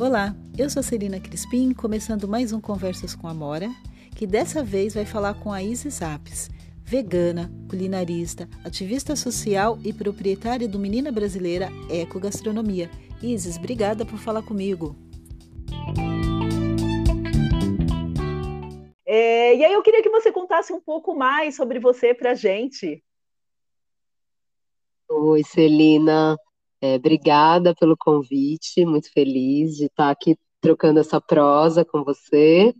Olá, eu sou Celina Crispim, começando mais um Conversas com a Mora, que dessa vez vai falar com a Isis Apes, vegana, culinarista, ativista social e proprietária do Menina Brasileira Eco Gastronomia. Isis, obrigada por falar comigo. É, e aí eu queria que você contasse um pouco mais sobre você para a gente. Oi, Celina. É, obrigada pelo convite, muito feliz de estar aqui trocando essa prosa com você.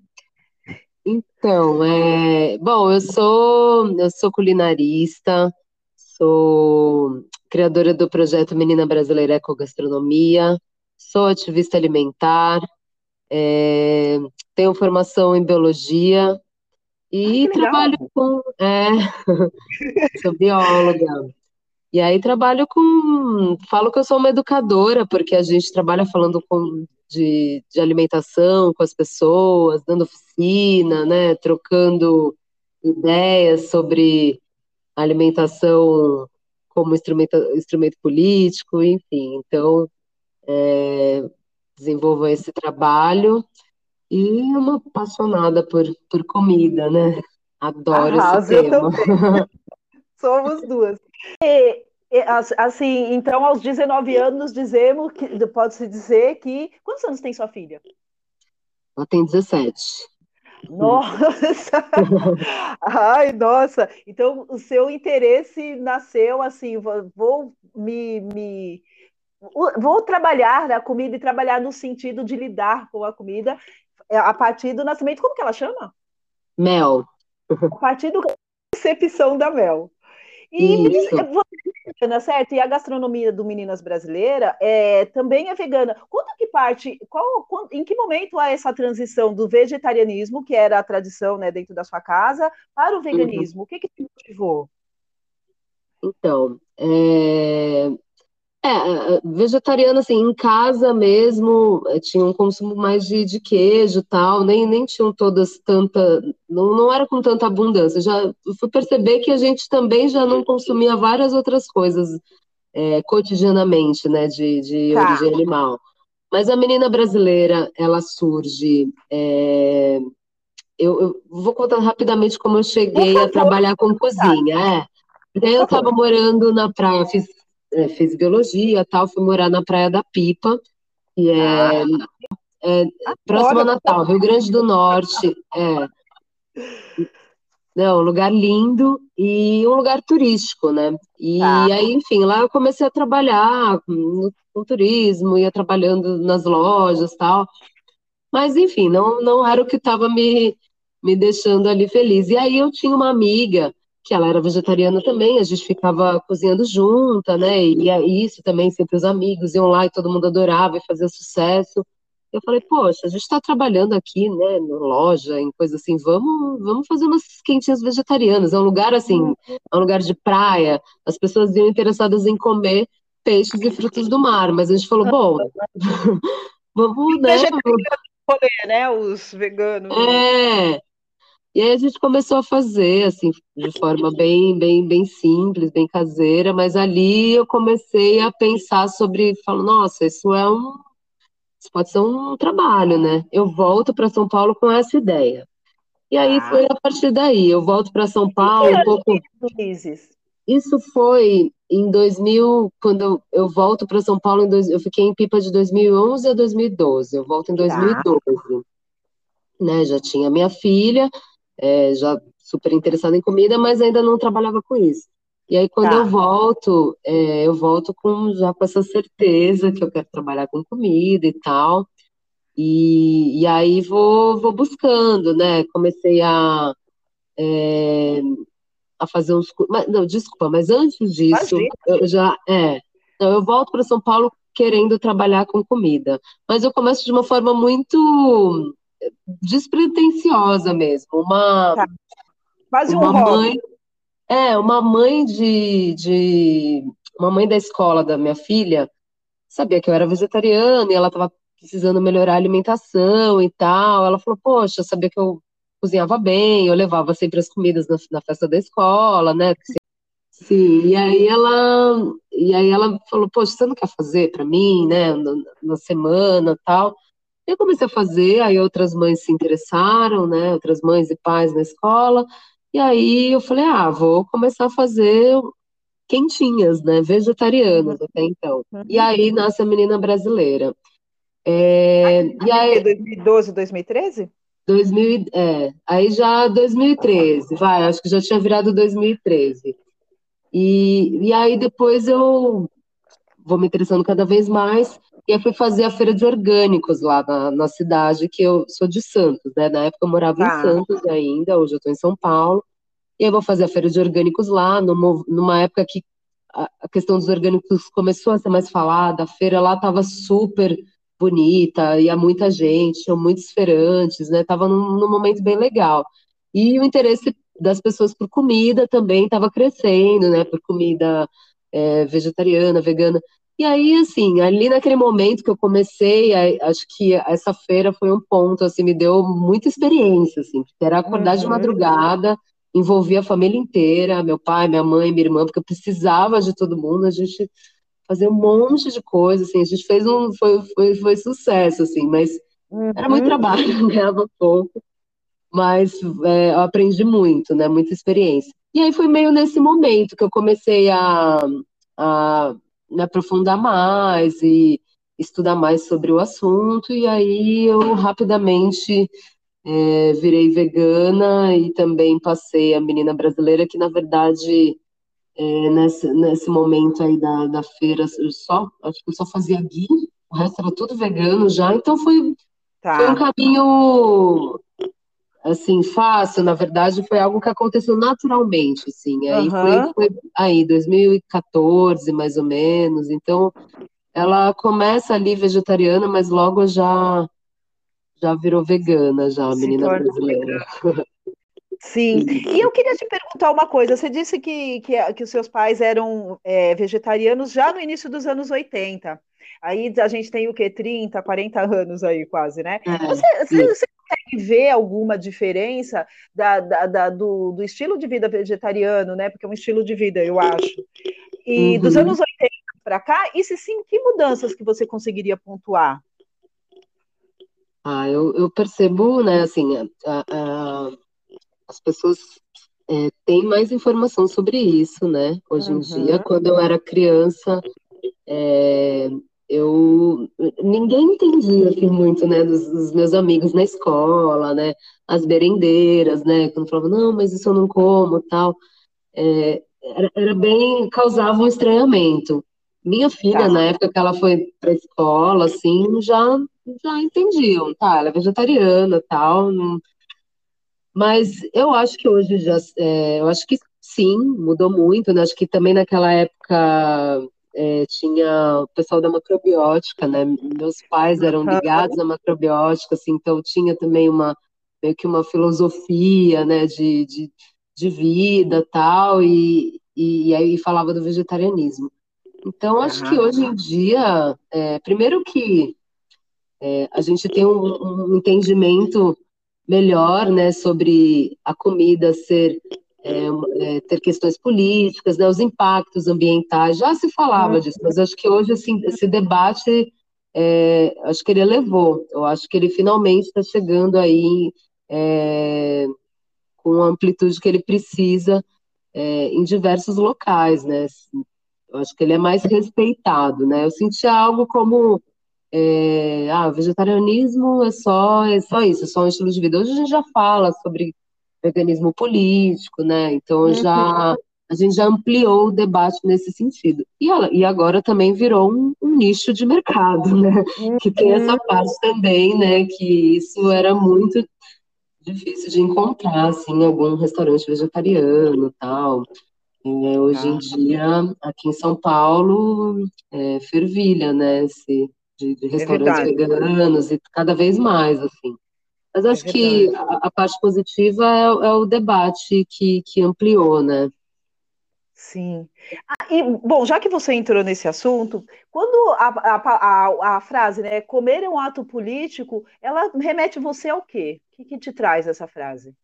Então, é, bom, eu sou eu sou culinarista, sou criadora do projeto Menina Brasileira Ecogastronomia, sou ativista alimentar, é, tenho formação em biologia e trabalho com. É, sou bióloga. E aí trabalho com. Falo que eu sou uma educadora, porque a gente trabalha falando com, de, de alimentação com as pessoas, dando oficina, né? Trocando ideias sobre alimentação como instrumento, instrumento político, enfim. Então, é, desenvolvo esse trabalho e uma apaixonada por, por comida, né? Adoro Arrasa, esse tema. Somos duas. E, assim, então, aos 19 anos, dizemos que pode-se dizer que. Quantos anos tem sua filha? Ela tem 17. Nossa! Ai, nossa! Então, o seu interesse nasceu assim, vou me, me vou trabalhar na comida e trabalhar no sentido de lidar com a comida é, a partir do nascimento. Como que ela chama? Mel. A partir da concepção da Mel. E Isso. é vegana, certo? E a gastronomia do Meninas Brasileira é, também é vegana. Conta que parte, qual, qual, em que momento há essa transição do vegetarianismo, que era a tradição né, dentro da sua casa, para o veganismo? Uhum. O que, que te motivou? Então, é, é, é, é, vegetariana, assim, em casa mesmo, é, tinha um consumo mais de, de queijo tal, nem, nem tinham todas tanta, não, não era com tanta abundância. Já fui perceber que a gente também já não consumia várias outras coisas é, cotidianamente, né, de, de tá. origem animal. Mas a menina brasileira, ela surge. É, eu, eu, vou contar rapidamente como eu cheguei a trabalhar com cozinha. É. Daí eu estava morando na praia, fiz é, fiz biologia tal, fui morar na Praia da Pipa, que é, ah, é próximo a Natal, Rio Grande do Norte. É. Não, um lugar lindo e um lugar turístico, né? E tá. aí, enfim, lá eu comecei a trabalhar no, no turismo, ia trabalhando nas lojas tal. Mas, enfim, não, não era o que estava me, me deixando ali feliz. E aí eu tinha uma amiga que ela era vegetariana também, a gente ficava cozinhando junta, né? E isso também, sempre os amigos iam lá e todo mundo adorava e fazia sucesso. Eu falei, poxa, a gente está trabalhando aqui, né, na loja, em coisa assim, vamos, vamos fazer umas quentinhas vegetarianas. É um lugar assim, é um lugar de praia, as pessoas iam interessadas em comer peixes e frutos do mar, mas a gente falou, bom, vamos, né? Poder, né, os veganos. É, e aí a gente começou a fazer, assim, de forma bem, bem, bem simples, bem caseira, mas ali eu comecei a pensar sobre, falo, nossa, isso é um, isso pode ser um trabalho, né? Eu volto para São Paulo com essa ideia. E aí ah. foi a partir daí, eu volto para São Paulo um pouco. Isso foi em 2000, quando eu, eu volto para São Paulo, em dois, eu fiquei em Pipa de 2011 a 2012. Eu volto em 2012. Tá. Né, já tinha minha filha, é, já super interessada em comida, mas ainda não trabalhava com isso. E aí, quando tá. eu volto, é, eu volto com, já com essa certeza que eu quero trabalhar com comida e tal. E, e aí vou, vou buscando, né? Comecei a, é, a fazer uns. Mas, não, desculpa, mas antes disso, eu já. É, então, eu volto para São Paulo querendo trabalhar com comida. Mas eu começo de uma forma muito despretensiosa mesmo. Uma, tá. Quase uma um mãe. É, uma mãe de, de. Uma mãe da escola da minha filha sabia que eu era vegetariana e ela estava precisando melhorar a alimentação e tal. Ela falou, poxa, sabia que eu cozinhava bem, eu levava sempre as comidas na, na festa da escola, né? Sim, e aí ela, e aí ela falou, poxa, você não quer fazer para mim, né, na, na semana tal? Eu comecei a fazer, aí outras mães se interessaram, né? Outras mães e pais na escola. E aí eu falei, ah, vou começar a fazer quentinhas, né? Vegetarianas uhum. até então. Uhum. E aí nasce a menina brasileira. É, e aí, 2012, 2013? 2000, é, aí já 2013, vai, acho que já tinha virado 2013. E, e aí depois eu vou me interessando cada vez mais, e aí fui fazer a feira de orgânicos lá na, na cidade, que eu sou de Santos, né? Na época eu morava ah. em Santos ainda, hoje eu estou em São Paulo. E aí vou fazer a feira de orgânicos lá, numa, numa época que a, a questão dos orgânicos começou a ser mais falada, a feira lá estava super bonita, ia muita gente, tinham muitos feirantes, né? Tava num, num momento bem legal. E o interesse das pessoas por comida também estava crescendo, né? Por comida é, vegetariana, vegana. E aí, assim, ali naquele momento que eu comecei, acho que essa feira foi um ponto, assim, me deu muita experiência, assim, porque era acordar uhum. de madrugada, envolvia a família inteira, meu pai, minha mãe, minha irmã, porque eu precisava de todo mundo, a gente fazer um monte de coisa, assim, a gente fez um, foi, foi, foi sucesso, assim, mas uhum. era muito trabalho, ganhava pouco, mas é, eu aprendi muito, né, muita experiência. E aí foi meio nesse momento que eu comecei a, a me aprofundar mais e estudar mais sobre o assunto, e aí eu rapidamente é, virei vegana e também passei a menina brasileira, que na verdade é, nesse, nesse momento aí da, da feira, só, acho que eu só fazia ghee, o resto era tudo vegano já, então foi, tá. foi um caminho, assim, fácil, na verdade, foi algo que aconteceu naturalmente, assim, aí uhum. foi, foi aí, 2014, mais ou menos, então ela começa ali vegetariana, mas logo já já virou vegana, já, a menina brasileira. Sim, e eu queria te perguntar uma coisa. Você disse que, que, que os seus pais eram é, vegetarianos já no início dos anos 80. Aí a gente tem o quê? 30, 40 anos aí quase, né? É, você, você, você, consegue ver alguma diferença da, da, da, do, do, estilo de vida vegetariano, né? Porque é um estilo de vida, eu acho. E uhum. dos anos 80 para cá, e se sim, que mudanças que você conseguiria pontuar? Ah, eu, eu percebo, né, assim, a, a as pessoas é, têm mais informação sobre isso, né? Hoje uhum. em dia, quando eu era criança, é, eu ninguém entendia assim muito, né, dos, dos, meus amigos na escola, né, as merendeiras, né, quando falavam não, mas isso eu não como, tal, é, era, era, bem causava um estranhamento. Minha filha, tá. na época que ela foi para a escola, assim, já já entendiam, tá? Ela é vegetariana, tal, não, mas eu acho que hoje já, é, eu acho que sim, mudou muito, né? Acho que também naquela época é, tinha o pessoal da macrobiótica, né? Meus pais eram ligados à macrobiótica, assim, então tinha também uma meio que uma filosofia, né, de, de, de vida tal, e, e, e aí falava do vegetarianismo. Então, acho que hoje em dia, é, primeiro que é, a gente tem um, um entendimento melhor, né, sobre a comida ser é, é, ter questões políticas, né, os impactos ambientais, já se falava uhum. disso, mas acho que hoje assim, esse debate, é, acho que ele elevou, eu acho que ele finalmente está chegando aí é, com a amplitude que ele precisa é, em diversos locais, né, eu acho que ele é mais respeitado, né, eu senti algo como é, ah, vegetarianismo é só, é só isso, é só um estilo de vida. Hoje a gente já fala sobre veganismo político, né? Então já a gente já ampliou o debate nesse sentido. E, e agora também virou um, um, nicho de mercado, né? Que tem essa parte também, né? Que isso era muito difícil de encontrar, assim, em algum restaurante vegetariano tal. É, hoje em dia, aqui em São Paulo, é, fervilha, né? Esse, de, de restaurantes é veganos e cada vez mais, assim. Mas acho é que a, a, parte positiva é, é, o debate que, que ampliou, né? Sim. Ah, e, bom, já que você entrou nesse assunto, quando a, a, a, frase, né, comer é um ato político, ela remete você ao quê? O que, que te traz essa frase?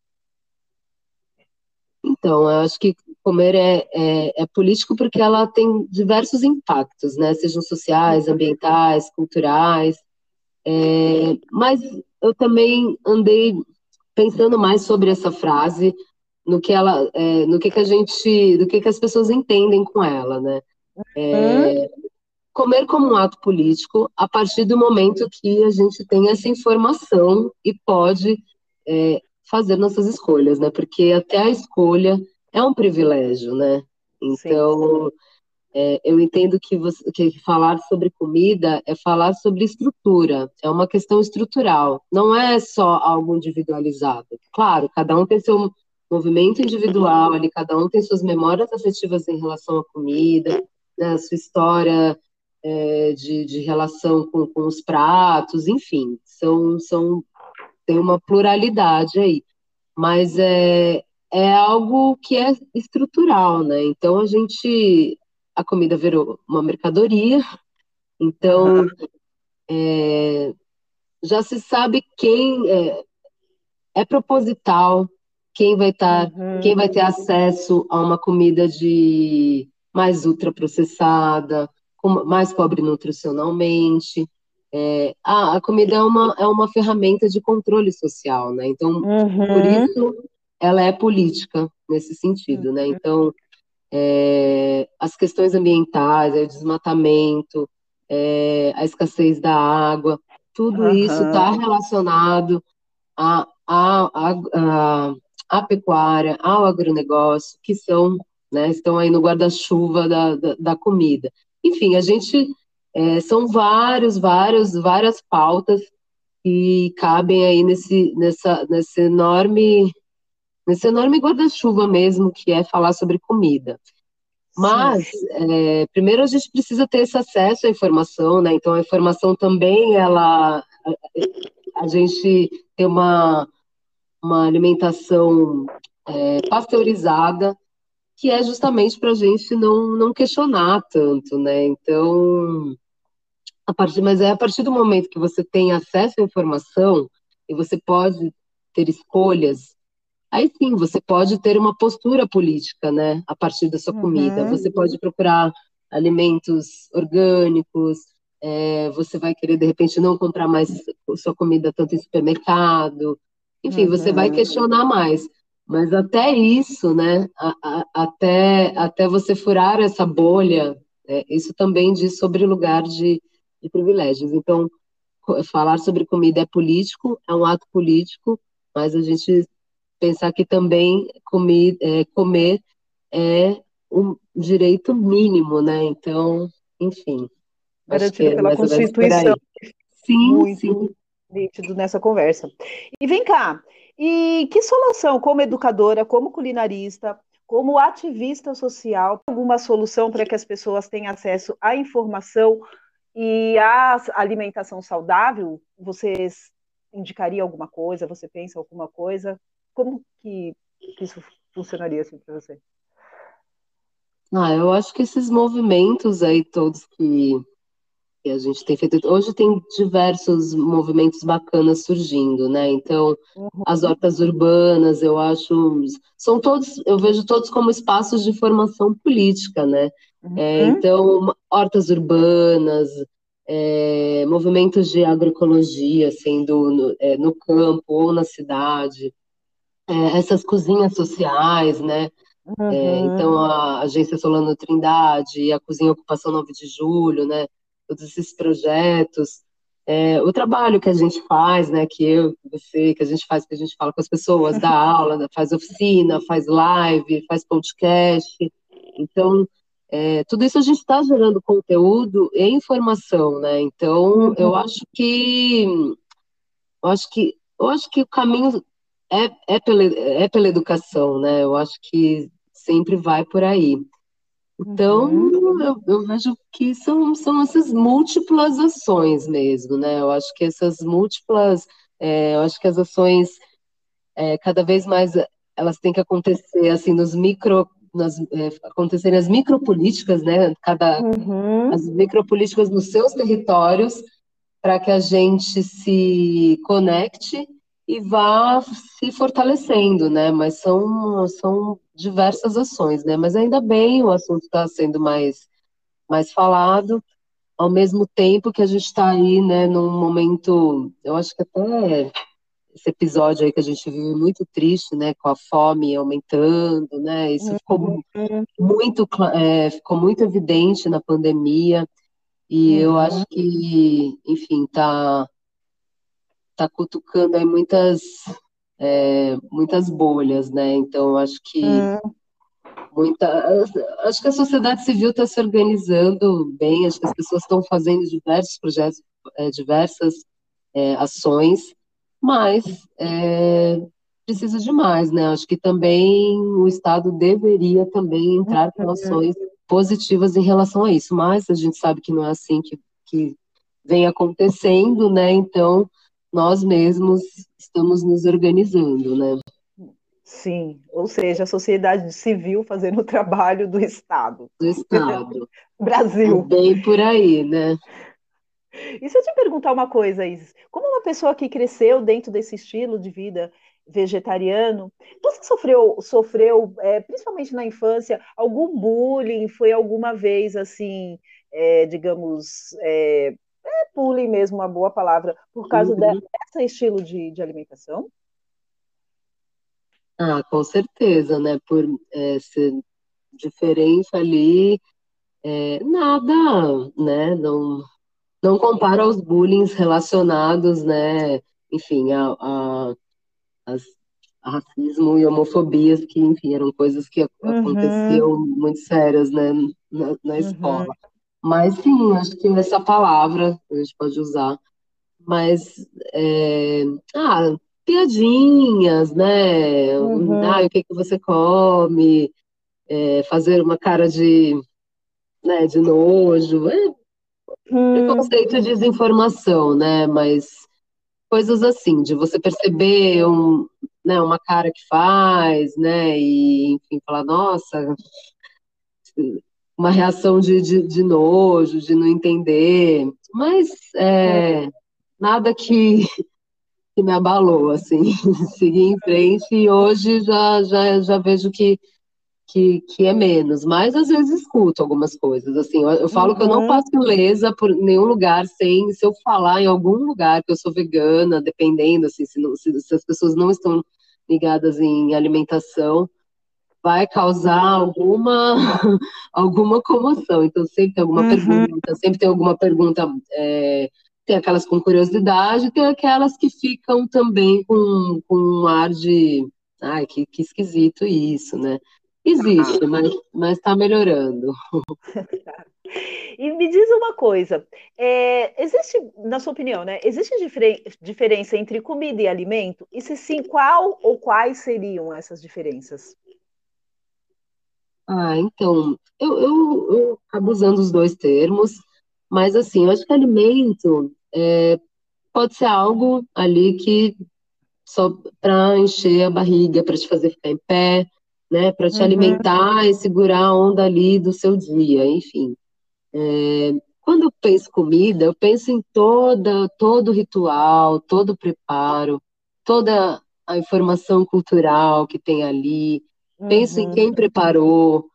Então, eu acho que comer é, é, é, político porque ela tem diversos impactos, né? Sejam sociais, ambientais, culturais. É, mas eu também andei pensando mais sobre essa frase, no que ela, é, no que, que a gente, do que, que as pessoas entendem com ela, né? É, comer como um ato político a partir do momento que a gente tem essa informação e pode é, fazer nossas escolhas, né? Porque até a escolha é um privilégio, né? Então, é, eu entendo que, você, que falar sobre comida é falar sobre estrutura, é uma questão estrutural, não é só algo individualizado. Claro, cada um tem seu movimento individual ali, cada um tem suas memórias afetivas em relação à comida, né, sua história é, de, de relação com, com os pratos, enfim, são, são tem uma pluralidade aí, mas é, é algo que é estrutural, né? Então a gente a comida virou uma mercadoria, então é, já se sabe quem é, é proposital, quem vai estar, tá, uhum. quem vai ter acesso a uma comida de mais ultraprocessada, mais pobre nutricionalmente. É, a, a, comida é uma, é uma ferramenta de controle social, né? Então, uhum. por isso, ela é política nesse sentido, né? uhum. né? Então, é, as questões ambientais, o desmatamento, é, a escassez da água, tudo uhum. isso está relacionado à a, a, a, a, pecuária, ao agronegócio, que são, né, estão aí no guarda-chuva da, da, da comida. Enfim, a gente é, são vários, vários, várias pautas que cabem aí nesse, nessa, nesse enorme, nesse enorme guarda-chuva mesmo, que é falar sobre comida. Mas, é, primeiro a gente precisa ter esse acesso à informação, né? Então, a informação também, ela, a, gente tem uma, uma alimentação é, pasteurizada, que é justamente para a gente não, não questionar tanto, né? Então, a partir, mas é a partir do momento que você tem acesso à informação e você pode ter escolhas, aí sim você pode ter uma postura política, né? A partir da sua uhum. comida, você pode procurar alimentos orgânicos, é, você vai querer de repente não comprar mais sua comida tanto em supermercado, enfim, uhum. você vai uhum. questionar mais. Mas até isso, né? A, a, até, até você furar essa bolha, é, isso também diz sobre lugar de, de privilégios. Então, falar sobre comida é político, é um ato político, mas a gente pensar que também comer, é, comer é um direito mínimo, né? Então, enfim. Garantido é pela Constituição. Sim, Muito sim. nítido nessa conversa. E vem cá, e que solução, como educadora, como culinarista, como ativista social, alguma solução para que as pessoas tenham acesso à informação e à alimentação saudável? Vocês indicaria alguma coisa? Você pensa alguma coisa? Como que, que isso funcionaria assim para você? Ah, eu acho que esses movimentos aí todos que que a gente tem feito. Hoje tem diversos movimentos bacanas surgindo, né? Então, uhum. as hortas urbanas, eu acho, são todos, eu vejo todos como espaços de formação política, né? Uhum. É, então, hortas urbanas, é, movimentos de agroecologia, sendo no, é, no campo ou na cidade, é, essas cozinhas sociais, né? Uhum. então, a Agência Solano Trindade, a Cozinha Ocupação 9 de Julho, né? todos esses projetos, é, o trabalho que a gente faz, né, que eu, você, que a gente faz, que a gente fala com as pessoas, dá aula, faz oficina, faz live, faz podcast, então é, tudo isso a gente está gerando conteúdo e informação, né? Então eu uhum. acho que eu acho que eu acho que o caminho é, é, pela, é pela educação, né? Eu acho que sempre vai por aí. Então, uhum. eu, eu, vejo que são, são essas múltiplas ações mesmo, né? Eu acho que essas múltiplas, é, eu acho que as ações, é, cada vez mais, elas têm que acontecer, assim, nos micro, nas, é, acontecerem as micropolíticas, né? Cada, uhum. As micropolíticas nos seus territórios, para que a gente se conecte e vá se fortalecendo, né? Mas são, são diversas ações, né? Mas ainda bem o assunto está sendo mais, mais falado. ao mesmo tempo que a gente está aí, né, num momento, eu acho que até esse episódio aí que a gente viu muito triste, né, com a fome aumentando, né, isso ficou Uhum. muito, cla- é, ficou muito evidente na pandemia, e eu Uhum. acho que, enfim, tá, tá cutucando aí muitas, é, muitas bolhas, né, então acho que Hum, muita, acho que a sociedade civil está se organizando bem, acho que as pessoas estão fazendo diversos projetos, é, diversas é, ações, mas é, precisa de mais, né? Acho que também o Estado deveria também entrar com ações positivas em relação a isso, mas a gente sabe que não é assim que, que vem acontecendo, né? Então, nós mesmos estamos nos organizando, né? Sim, ou seja, a sociedade civil fazendo o trabalho do Estado. Do Estado. Brasil. Bem por aí, né? E se eu te perguntar uma coisa, Isis, como uma pessoa que cresceu dentro desse estilo de vida vegetariano, você sofreu, sofreu é, principalmente na infância, algum bullying? Foi alguma vez assim, é, digamos, é, é bullying mesmo, uma boa palavra, por causa Uhum. de- desse estilo de, de alimentação? Ah, com certeza, né? Por é, ser diferente ali, é, nada, né? Não, não compara aos bullying relacionados, né? Enfim, a, a, as- a racismo e homofobias, que, enfim, eram coisas que Uhum. aconteciam muito sérias, né? Na, na Uhum. escola. Mas sim, acho que essa palavra a gente pode usar. Mas, é, ah, piadinhas, né? Uhum. Ah, o que que você come? É, fazer uma cara de, né, de nojo. É Hum, preconceito e desinformação, né? Mas coisas assim, de você perceber um, né, uma cara que faz, né? E, enfim, falar, nossa, uma reação de, de, de nojo, de não entender. Mas é, nada que, que me abalou, assim. Segui em frente e hoje já, já, já vejo que, que, que é menos. Mas às vezes escuto algumas coisas. Assim, eu, eu falo que eu não Uhum. passo lesa por nenhum lugar sem, se eu falar em algum lugar que eu sou vegana, dependendo, assim, se, não- se, se as pessoas não estão ligadas em alimentação, vai causar alguma, alguma comoção. Então, sempre tem alguma Uhum. pergunta, sempre tem alguma pergunta. é, tem aquelas com curiosidade, tem aquelas que ficam também com, com um ar de. Ai, que, que esquisito isso, né? Existe, mas mas está melhorando. E me diz uma coisa, é, existe, na sua opinião, né, existe diferen- diferença entre comida e alimento? E se sim, qual ou quais seriam essas diferenças? Ah, então, eu, eu, eu acabo usando os dois termos, mas assim, eu acho que alimento é, pode ser algo ali que só para encher a barriga, para te fazer ficar em pé, né, para te Uhum. alimentar e segurar a onda ali do seu dia, enfim. É, quando eu penso comida, eu penso em toda, todo o ritual, todo o preparo, toda a informação cultural que tem ali. Penso em Uhum. quem preparou.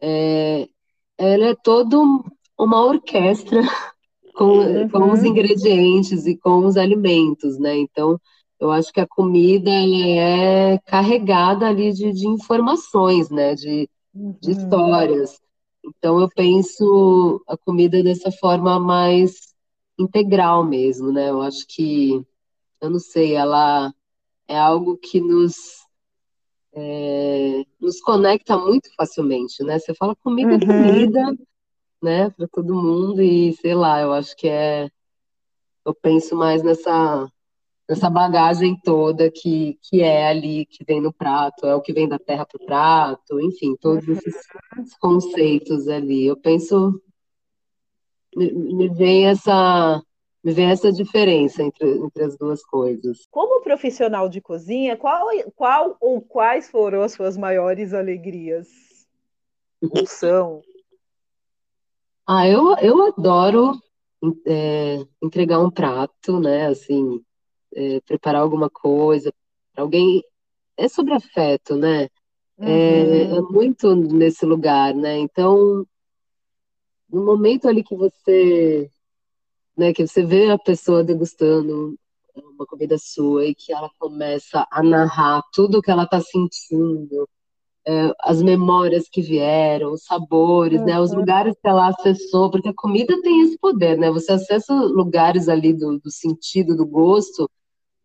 É, ela é toda um- uma orquestra com, com os Uhum. ingredientes e com os alimentos, né? Então, eu acho que a comida ela é carregada ali de, de informações, né? De, de Uhum. histórias. Então, eu penso a comida dessa forma mais integral mesmo, né? Eu acho que, eu não sei, ela é algo que nos, é, nos conecta muito facilmente, né? Você fala comida é Uhum. comida, né? Para todo mundo e sei lá, eu acho que é, eu penso mais nessa nessa bagagem toda que, que é ali, que vem no prato, é o que vem da terra para o prato, enfim, todos esses conceitos ali. Eu penso, me, me vem essa, me vem essa diferença entre, entre as duas coisas. Como profissional de cozinha, qual, qual ou quais foram as suas maiores alegrias? Ou são? Ah, eu, eu adoro é, entregar um prato, né? Assim, é, preparar alguma coisa para alguém. É sobre afeto, né? É, Uhum. é muito nesse lugar, né? Então, no momento ali que você, né, que você vê a pessoa degustando uma comida sua e que ela começa a narrar tudo que ela está sentindo, é, as memórias que vieram, os sabores, uhum. né, os uhum. lugares que ela acessou, porque a comida tem esse poder, né? Você acessa lugares ali do, do sentido, do gosto,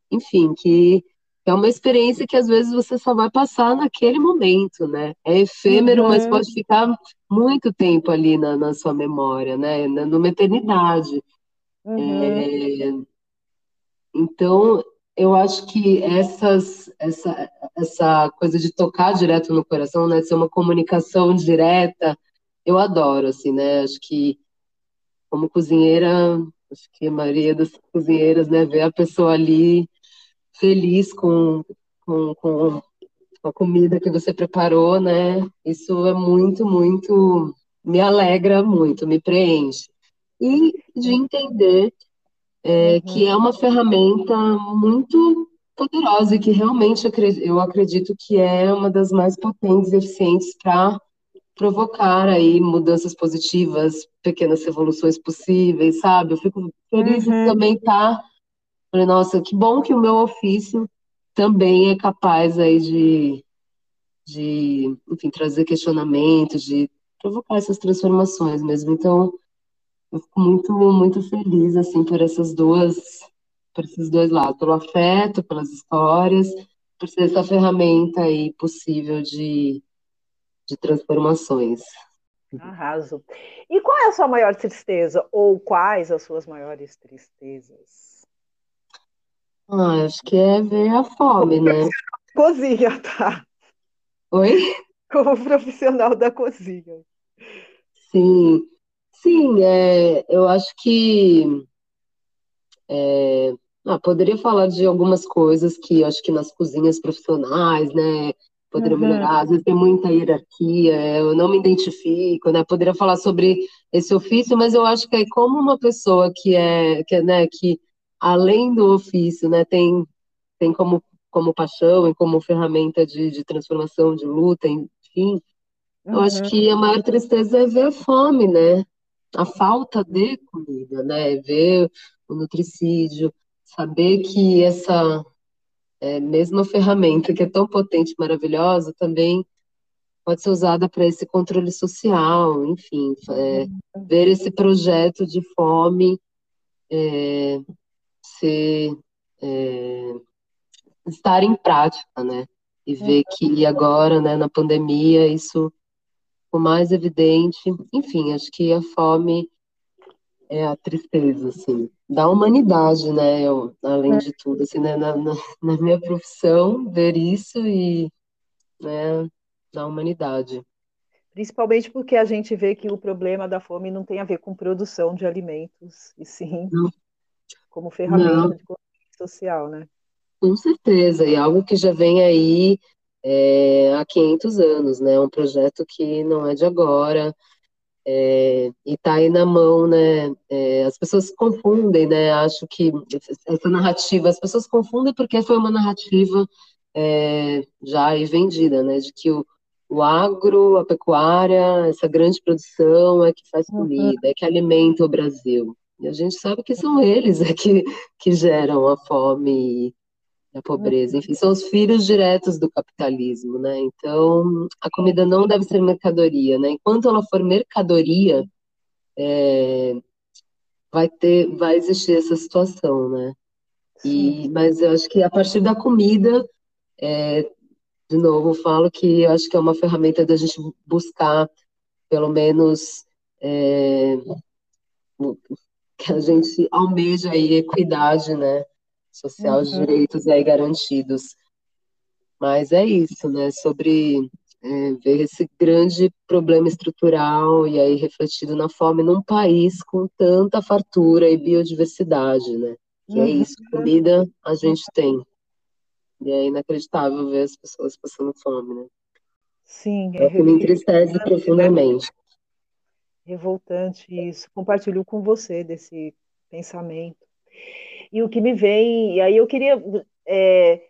enfim, que é uma experiência que às vezes você só vai passar naquele momento, né? É efêmero, uhum. mas pode ficar muito tempo ali na, na sua memória, né? Numa eternidade. Uhum. É... Então, eu acho que essas, essa, essa coisa de tocar direto no coração, né? Ser uma comunicação direta, eu adoro, assim, né? Acho que como cozinheira, acho que a maioria das cozinheiras, né, vê a pessoa ali feliz com, com, com a comida que você preparou, né? Isso é muito, muito, me alegra muito, me preenche. E de entender é, que é uma ferramenta muito poderosa e que realmente eu acredito que é uma das mais potentes e eficientes para provocar aí mudanças positivas, pequenas revoluções possíveis, sabe? Eu fico feliz uhum. de também estar tá Falei, nossa, que bom que o meu ofício também é capaz aí de, de enfim, trazer questionamentos, de provocar essas transformações mesmo. Então, eu fico muito, muito feliz, assim, por essas duas, por esses dois lados, pelo afeto, pelas histórias, por ser essa ferramenta aí possível de, de transformações. Arraso. E qual é a sua maior tristeza? Ou quais as suas maiores tristezas? Ah, acho que é ver a fome, né? Cozinha, tá? Oi? Como profissional da cozinha. Sim, sim, é, eu acho que é, ah, poderia falar de algumas coisas que acho que nas cozinhas profissionais, né, poderia uhum. melhorar. Às vezes tem muita hierarquia, eu não me identifico, né? Poderia falar sobre esse ofício, mas eu acho que é como uma pessoa que é, que, né, que além do ofício, né, tem, tem como, como paixão e como ferramenta de, de transformação, de luta, enfim. Eu acho que a maior tristeza é ver a fome, né? A falta de comida, né? Ver o nutricídio, saber que essa é, mesma ferramenta que é tão potente e maravilhosa também pode ser usada para esse controle social, enfim, é, ver esse projeto de fome é, ser é, estar em prática, né? E ver que agora, né, na pandemia, isso mais evidente. Enfim, acho que a fome é a tristeza, assim, da humanidade, né? Eu, além de tudo, assim, né, na, na, na minha profissão, ver isso e, né, da humanidade. Principalmente porque a gente vê que o problema da fome não tem a ver com produção de alimentos, e sim não como ferramenta Não. de social, né? Com certeza, e algo que já vem aí é, há 500 anos, né? Um projeto que não é de agora, é, e está aí na mão, né? É, as pessoas confundem, né? Acho que essa narrativa, as pessoas confundem porque foi uma narrativa é, já aí vendida, né? De que o, o agro, a pecuária, essa grande produção é que faz comida, uhum. é que alimenta o Brasil. E a gente sabe que são eles é que, que geram a fome e a pobreza. Enfim, são os filhos diretos do capitalismo, né? Então, a comida não deve ser mercadoria, né? Enquanto ela for mercadoria, é, vai ter, vai existir essa situação, né? E, mas eu acho que a partir da comida, é, de novo, falo que eu acho que é uma ferramenta da gente buscar, pelo menos, é, que a gente almeja aí equidade, né, social, uhum. direitos aí garantidos. Mas é isso, né, sobre é, ver esse grande problema estrutural e aí refletido na fome num país com tanta fartura e biodiversidade, né, que é uhum. isso, comida a gente tem. E é inacreditável ver as pessoas passando fome, né. Sim, é, é me entristece profundamente revoltante isso. Compartilho com você desse pensamento. E o que me vem, e aí eu queria é,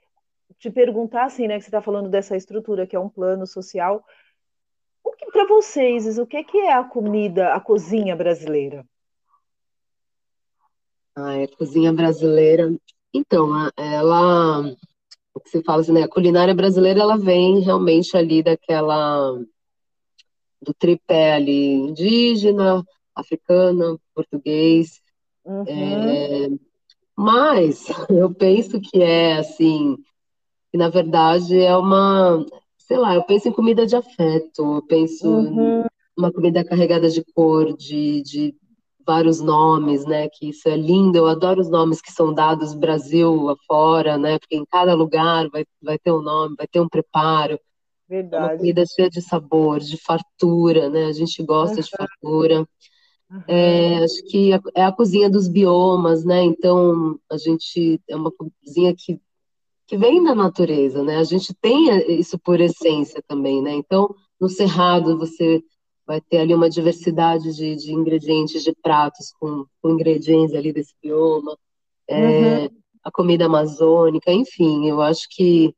te perguntar, assim, né, que você está falando dessa estrutura que é um plano social, o que para vocês, o que, que é a comida, a cozinha brasileira? Ah, é cozinha brasileira. Então, ela, o que se fala assim, né? A culinária brasileira, ela vem realmente ali daquela, do tripé ali, indígena, africana, português. Uhum. É, mas eu penso que é assim, que na verdade é uma, sei lá, eu penso em comida de afeto, eu penso uhum. em uma comida carregada de cor, de, de vários nomes, né? Que isso é lindo, eu adoro os nomes que são dados Brasil afora, né? Porque em cada lugar vai, vai ter um nome, vai ter um preparo. Verdade. É uma comida cheia de sabor, de fartura, né? A gente gosta uhum. de fartura. Uhum. É, acho que é a cozinha dos biomas, né? Então a gente é uma cozinha que que vem da natureza, né? A gente tem isso por essência também, né? Então, no cerrado você vai ter ali uma diversidade de, de ingredientes, de pratos com, com, ingredientes ali desse bioma, é, uhum. a comida amazônica, enfim, eu acho que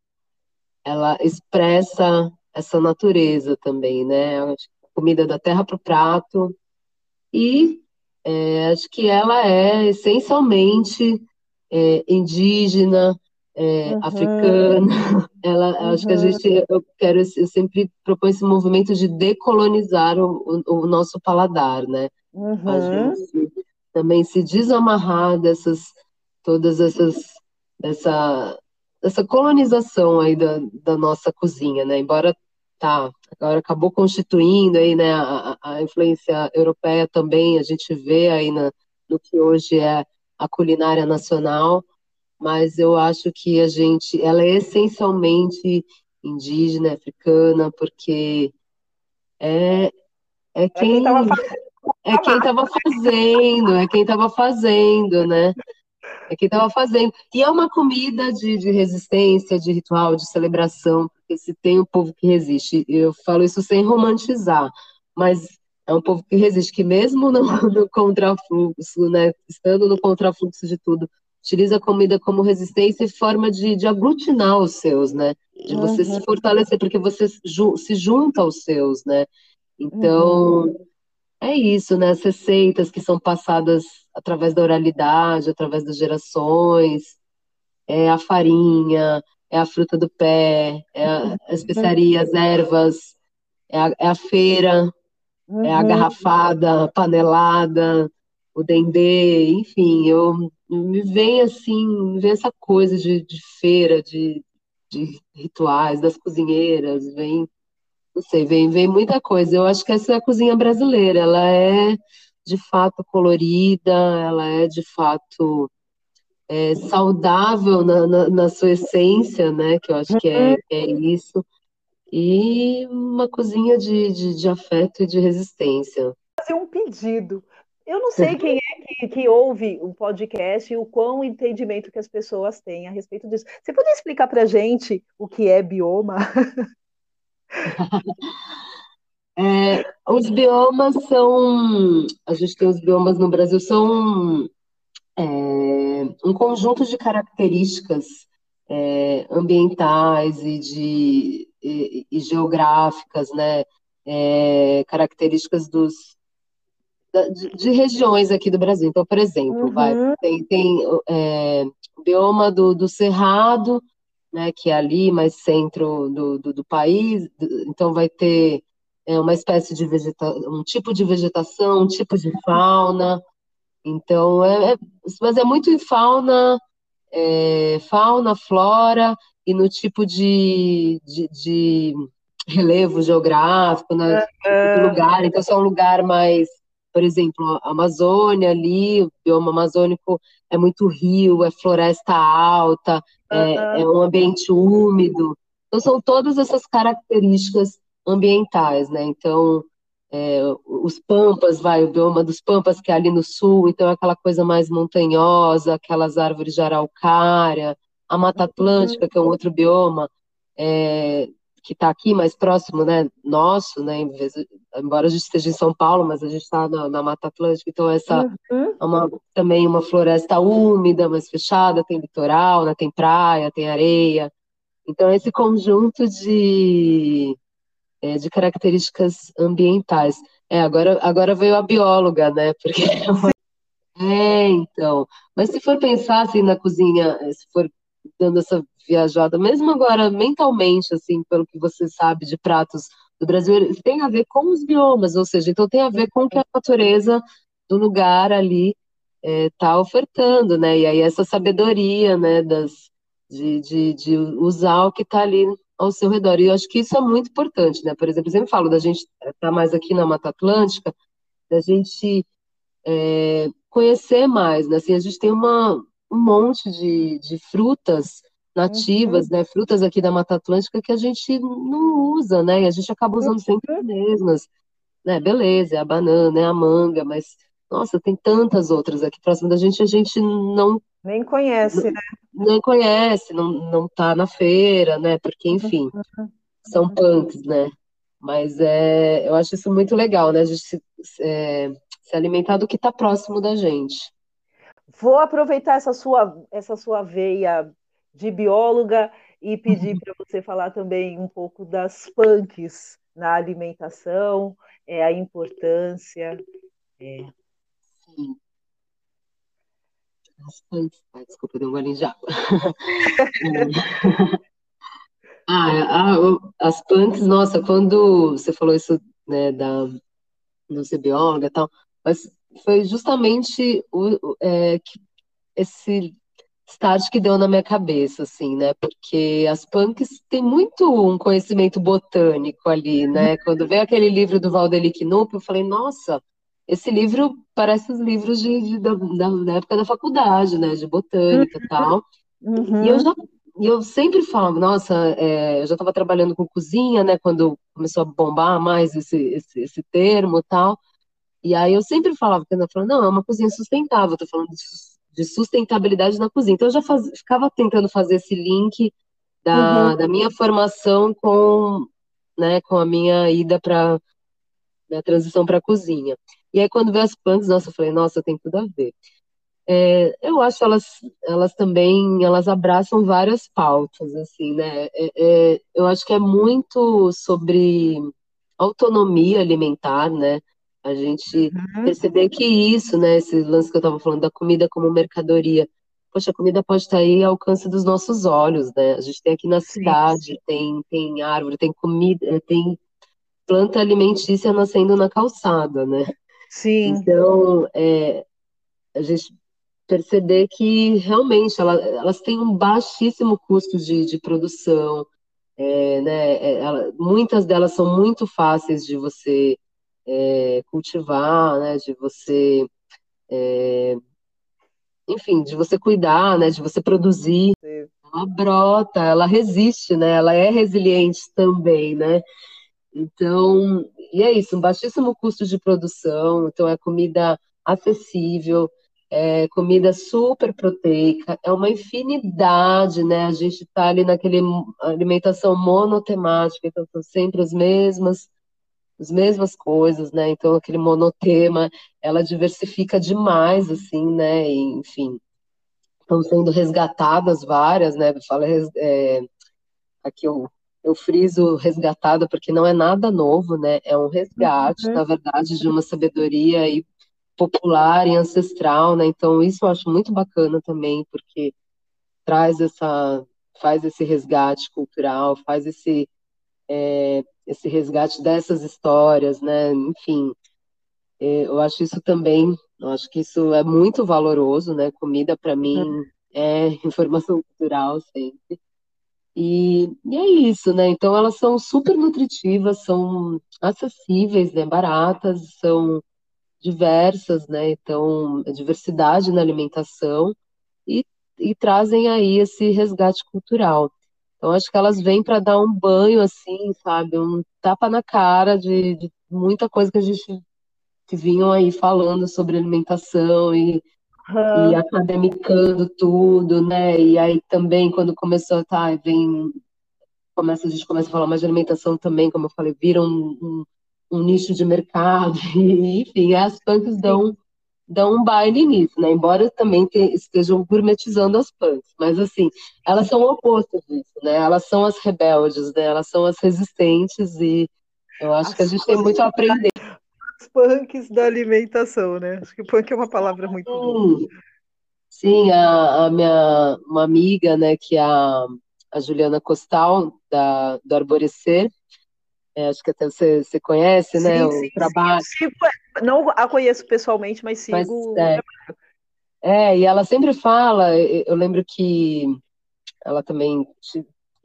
ela expressa essa natureza também, né? A comida da terra para o prato e é, acho que ela é essencialmente é, indígena, é, uhum. africana. Ela, uhum. acho que a gente, eu quero, eu sempre propõe esse movimento de decolonizar o, o, o nosso paladar, né? Uhum. A gente também se desamarrar dessas, todas essas, essa, essa colonização aí da, da nossa cozinha, né? Embora tá, agora acabou constituindo aí, né, a, a influência europeia também, a gente vê aí na, no que hoje é a culinária nacional, mas eu acho que a gente, ela é essencialmente indígena, africana, porque é, é quem é quem estava fazendo, é quem estava fazendo, né? É quem estava fazendo. E é uma comida de, de resistência, de ritual, de celebração, porque se tem um povo que resiste, eu falo isso sem romantizar, mas é um povo que resiste, que mesmo no, no contrafluxo, né, estando no contrafluxo de tudo, utiliza a comida como resistência e forma de, de aglutinar os seus, né? De você uhum. se fortalecer, porque você se junta aos seus, né? Então, uhum. é isso, né? As receitas que são passadas através da oralidade, através das gerações, é a farinha, é a fruta do pé, é a, a especiaria, as ervas, é a, é a feira, uhum. é a uhum. garrafada, a panelada, o dendê, enfim, eu me vem assim, me vem essa coisa de, de feira, de, de rituais, das cozinheiras, vem, não sei, vem, vem muita coisa. Eu acho que essa é a cozinha brasileira, ela é de fato colorida, ela é de fato é, saudável na, na, na, sua essência, né? Que eu acho que é, é isso. E uma cozinha de, de, de afeto e de resistência. Fazer um pedido. Eu não sei quem é que, que ouve o podcast e o quão entendimento que as pessoas têm a respeito disso. Você poderia explicar para a gente o que é bioma? É, os biomas são. A gente tem os biomas no Brasil, são é, um conjunto de características é, ambientais e, de, e, e geográficas, né? É, características dos, de, de, regiões aqui do Brasil. Então, por exemplo, uhum. vai, tem, tem é, o bioma do, do Cerrado, né, que é ali mais centro do, do, do país, então vai ter é, uma espécie de vegetação, um tipo de vegetação, um tipo de fauna. Então, é, é mas é muito em fauna, é, fauna, flora e no tipo de, de, de relevo geográfico, né, uhum. lugar. Então, se é um lugar mais por exemplo, a Amazônia ali, o bioma amazônico é muito rio, é floresta alta, é, é, um ambiente úmido. Então, são todas essas características ambientais, né? Então, é, os pampas, vai, o bioma dos pampas, que é ali no sul, então é aquela coisa mais montanhosa, aquelas árvores de araucária, a Mata Atlântica, uhum. que é um outro bioma, é, que está aqui mais próximo, né, nosso, né, embora a gente esteja em São Paulo, mas a gente está na, na, Mata Atlântica, então essa uhum. é uma, também uma floresta úmida, mais fechada, tem litoral, né, tem praia, tem areia, então esse conjunto de, é, de características ambientais. É, agora, agora veio a bióloga, né? Porque é, então. Mas se for pensar assim na cozinha, se for dando essa viajada, mesmo agora mentalmente, assim, pelo que você sabe de pratos do Brasil, tem a ver com os biomas, ou seja, então tem a ver com o que a natureza do lugar ali está é, ofertando, né? E aí essa sabedoria, né, das, de, de, de usar o que está ali ao seu redor. E eu acho que isso é muito importante, né? Por exemplo, eu sempre falo da gente estar tá mais aqui na Mata Atlântica, da gente é, conhecer mais, né? Assim, a gente tem uma, um monte de, de frutas nativas, uhum. né? Frutas aqui da Mata Atlântica que a gente não usa, né? E a gente acaba usando sempre as mesmas, né? Beleza, é a banana, é a manga, mas nossa, tem tantas outras aqui próximo da gente, a gente não nem conhece, não, né? Nem conhece, não, não tá na feira, né? Porque, enfim, uhum. são punks, né? Mas é, eu acho isso muito legal, né? A gente se, é, se alimentar do que está próximo da gente. Vou aproveitar essa sua, essa sua veia de bióloga e pedir uhum. para você falar também um pouco das punks na alimentação, é, a importância. É. Sim. As punks. Ah, desculpa, dei um golinho de água. ah, as punks, nossa, quando você falou isso, né, da não ser bióloga e tal, mas foi justamente o, é, esse start que deu na minha cabeça, assim, né? Porque as punks têm muito um conhecimento botânico ali, né? Quando veio aquele livro do Valdeli Knupp, eu falei, nossa, esse livro parece os livros de, de da, da, época da faculdade, né? De botânica e uhum. tal. Uhum. E eu já e eu sempre falo, nossa, é, eu já estava trabalhando com cozinha, né? Quando começou a bombar mais esse, esse, esse termo e tal. E aí eu sempre falava, porque eu falava, não, é uma cozinha sustentável, estou falando de, de, sustentabilidade na cozinha. Então eu já faz, ficava tentando fazer esse link da, uhum. da minha formação com, né, com a minha ida para a transição para a cozinha. E aí, quando veio as punks, nossa, eu falei, nossa, tem tudo a ver. É, eu acho elas, elas também, elas abraçam várias pautas, assim, né? É, é, eu acho que é muito sobre autonomia alimentar, né? A gente uhum. perceber que isso, né? Esse lance que eu estava falando da comida como mercadoria. Poxa, a comida pode estar aí ao alcance dos nossos olhos, né? A gente tem aqui na cidade, tem, tem árvore, tem comida, tem planta alimentícia nascendo na calçada, né? Sim. Então, é, a gente perceber que realmente ela, elas têm um baixíssimo custo de, de produção, é, né, é, ela, muitas delas são muito fáceis de você é, cultivar, né, de você, é, enfim, de você cuidar, né, de você produzir. Sim. Ela brota, ela resiste, né, ela é resiliente também, né. Então, e é isso, um baixíssimo custo de produção, então é comida acessível, é comida super proteica, é uma infinidade, né? A gente está ali naquele alimentação monotemática, então são sempre as mesmas, as mesmas coisas, né? Então aquele monotema, ela diversifica demais, assim, né? E, enfim, estão sendo resgatadas várias, né? Fala, é, aqui eu eu friso resgatada porque não é nada novo, né? É um resgate, uhum. na verdade, de uma sabedoria aí popular e ancestral, né? Então isso eu acho muito bacana também, porque traz essa, faz esse resgate cultural, faz esse é, esse resgate dessas histórias, né? Enfim, é, eu acho isso também, eu acho que isso é muito valoroso, né? Comida para mim uhum. é informação cultural sempre. E, e, é isso, né? Então elas são super nutritivas, são acessíveis, né? Baratas, são diversas, né? Então, a diversidade na alimentação e, e trazem aí esse resgate cultural. Então, acho que elas vêm para dar um banho, assim, sabe? Um tapa na cara de, de muita coisa que a gente que vinham aí falando sobre alimentação e uhum. e academicando tudo, né? E aí também quando começou, tá, vem começa a gente começa a falar mais de alimentação também, como eu falei, vira um, um, um nicho de mercado, e, enfim, as punks dão dão um baile nisso, né? Embora também te, estejam gourmetizando as punks, mas assim, elas são o oposto disso, né? Elas são as rebeldes, né? Elas são as resistentes e Eu acho As que a gente tem muito a aprender. Os punks da alimentação, né? Acho que punk é uma palavra muito boa. Sim, a, a, minha uma amiga, né, que é a, a Juliana Costal, da, do Arborecer, é, acho que até você, você conhece, né, sim, o sim, trabalho. Sim, não a conheço pessoalmente, mas sigo mas, é, é, e ela sempre fala, eu lembro que ela também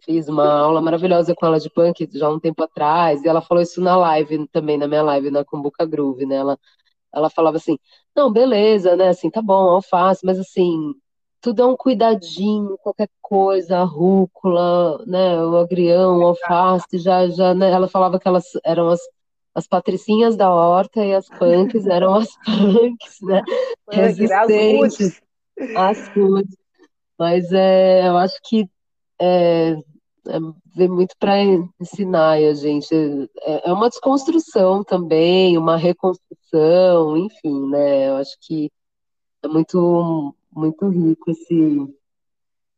fiz uma aula maravilhosa com ela de punk já um tempo atrás, e ela falou isso na live também, na minha live, na Cumbuca Groove, né? Ela, ela falava assim, não, beleza, né? Assim, tá bom, alface, mas assim, tudo é um cuidadinho, qualquer coisa, a rúcula, né? O agrião, o alface, já, já, né? Ela falava que elas eram as, as patricinhas da horta e as punks eram as punks, né? Resistentes. As foods. Mas é, eu acho que é, é, vem muito para ensinar a gente. É, é, uma desconstrução também, uma reconstrução, enfim, né? Eu acho que é muito, muito rico esse.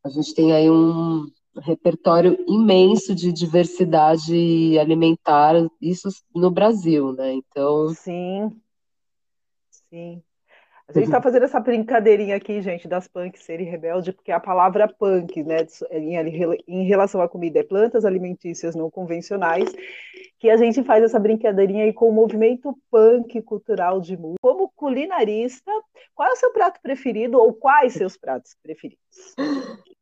A gente tem aí um repertório imenso de diversidade alimentar, isso no Brasil, né? Então. Sim. Sim. A gente está fazendo essa brincadeirinha aqui, gente, das punks serem rebelde, porque a palavra punk, né, em relação à comida, é plantas alimentícias não convencionais, que a gente faz essa brincadeirinha aí com o movimento punk cultural de música. Como culinarista, qual é o seu prato preferido ou quais seus pratos preferidos?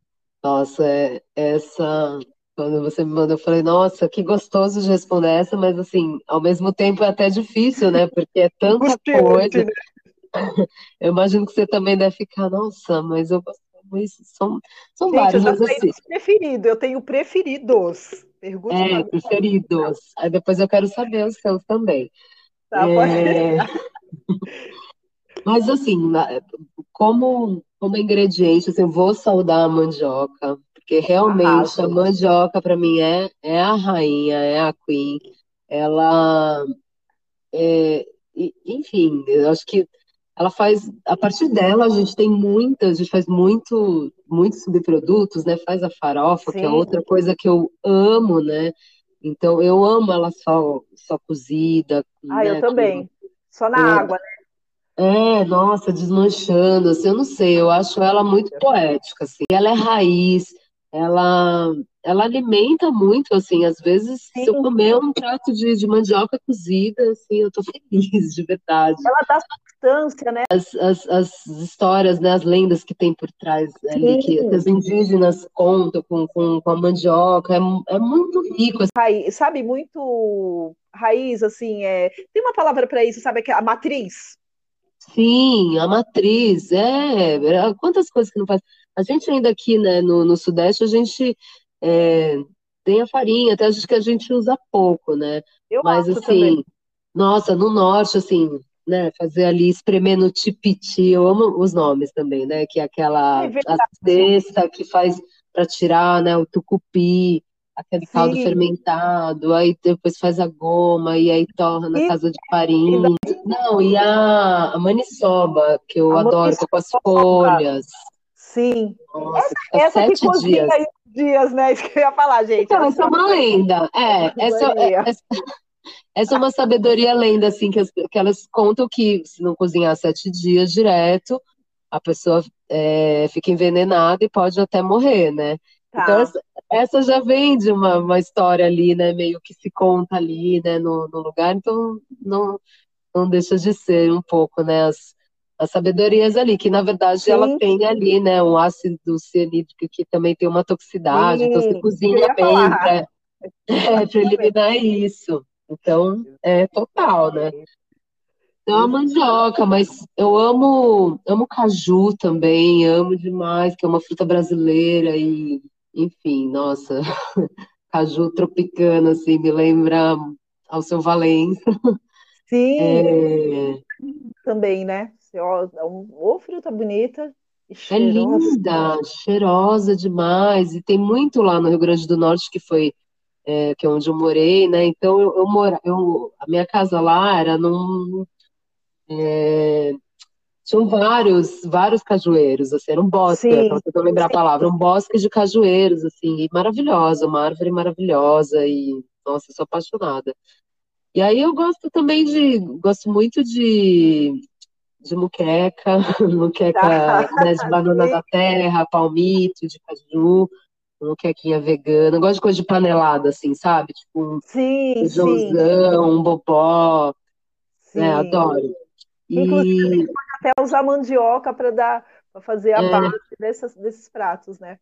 Nossa, é, essa quando você me mandou, eu falei, nossa, que gostoso de responder essa, mas assim, ao mesmo tempo é até difícil, né? Porque é tanta coisa. Né? Eu imagino que você também deve ficar, nossa, mas eu gosto. São, são Gente, vários, eu assim. preferido, eu tenho preferidos. Pergunte é, preferidos. Aí depois eu quero saber os seus também. Tá, é... Mas assim, como, como ingrediente, assim, eu vou saudar a mandioca, porque realmente a mandioca para mim é, é a rainha, é a queen. Ela, é, enfim, eu acho que ela faz, a partir dela a gente tem muitas, a gente faz muito, muitos subprodutos, né? Faz a farofa, Sim. que é outra coisa que eu amo, né? Então eu amo ela só, só cozida. Ah, né? eu também. Com, só na água, né? É, nossa, desmanchando, assim, eu não sei, eu acho ela muito poética, assim. Ela é raiz, ela, ela alimenta muito, assim, às vezes, Sim. se eu comer um prato de, de mandioca cozida, assim, eu tô feliz, de verdade. Ela dá substância, né? As, as, as histórias, né, as lendas que tem por trás ali, que, que os indígenas contam com, com, com a mandioca, é, é muito rico. Assim. Raiz, sabe, muito raiz, assim, é... tem uma palavra para isso, sabe, que é a matriz. Sim, a matriz, é, é, quantas coisas que não faz a gente ainda aqui, né, no, no Sudeste, a gente é, tem a farinha, até acho que a gente usa pouco, né? Eu Mas assim, também. nossa, no norte, assim, né, fazer ali espremer no tipiti, eu amo os nomes também, né? Que é aquela é a cesta que faz para tirar, né, o tucupi, aquele Sim. caldo fermentado, aí depois faz a goma e aí torna na casa de farinha. Não, e a, a maniçoba, que eu a adoro, com as folhas. Sim. Nossa, essa, essa que cozinha dias. dias, né? Isso que eu ia falar, gente. Então, essa é uma lenda. É, essa, é, essa, essa, é uma sabedoria lenda, assim, que, as, que elas contam que se não cozinhar sete dias direto, a pessoa é, fica envenenada e pode até morrer, né? Tá. Então, essa, essa, já vem de uma, uma história ali, né? Meio que se conta ali, né? No, no lugar, então não, não deixa de ser um pouco, né? As, as sabedorias ali, que na verdade Sim. ela tem ali, né, um ácido cianídrico que também tem uma toxicidade, Sim, então você cozinha bem para é, eliminar isso. Então, é total, né? Então, a mandioca, mas eu amo, amo caju também, amo demais, que é uma fruta brasileira e, enfim, nossa, caju tropicano, assim, me lembra ao seu Valença. Sim, é... também, né? É uma fruta bonita. É linda, cheirosa demais. E tem muito lá no Rio Grande do Norte, que foi é, que é onde eu morei, né? Então eu, eu, mora, eu a minha casa lá era num é, tinham vários vários cajueiros, assim, era um bosque, você não lembrar sim. a palavra, um bosque de cajueiros, assim, e maravilhosa, uma árvore maravilhosa e nossa, sou apaixonada. E aí eu gosto também de, gosto muito de, de muqueca, muqueca né, de banana da terra, palmito, de caju, muquequinha vegana. Eu gosto de coisa de panelada, assim, sabe? Tipo um sim, feijãozão, um bobó. Né? Adoro. Inclusive, e... até usar mandioca para dar para fazer a é. base dessas, desses pratos, né?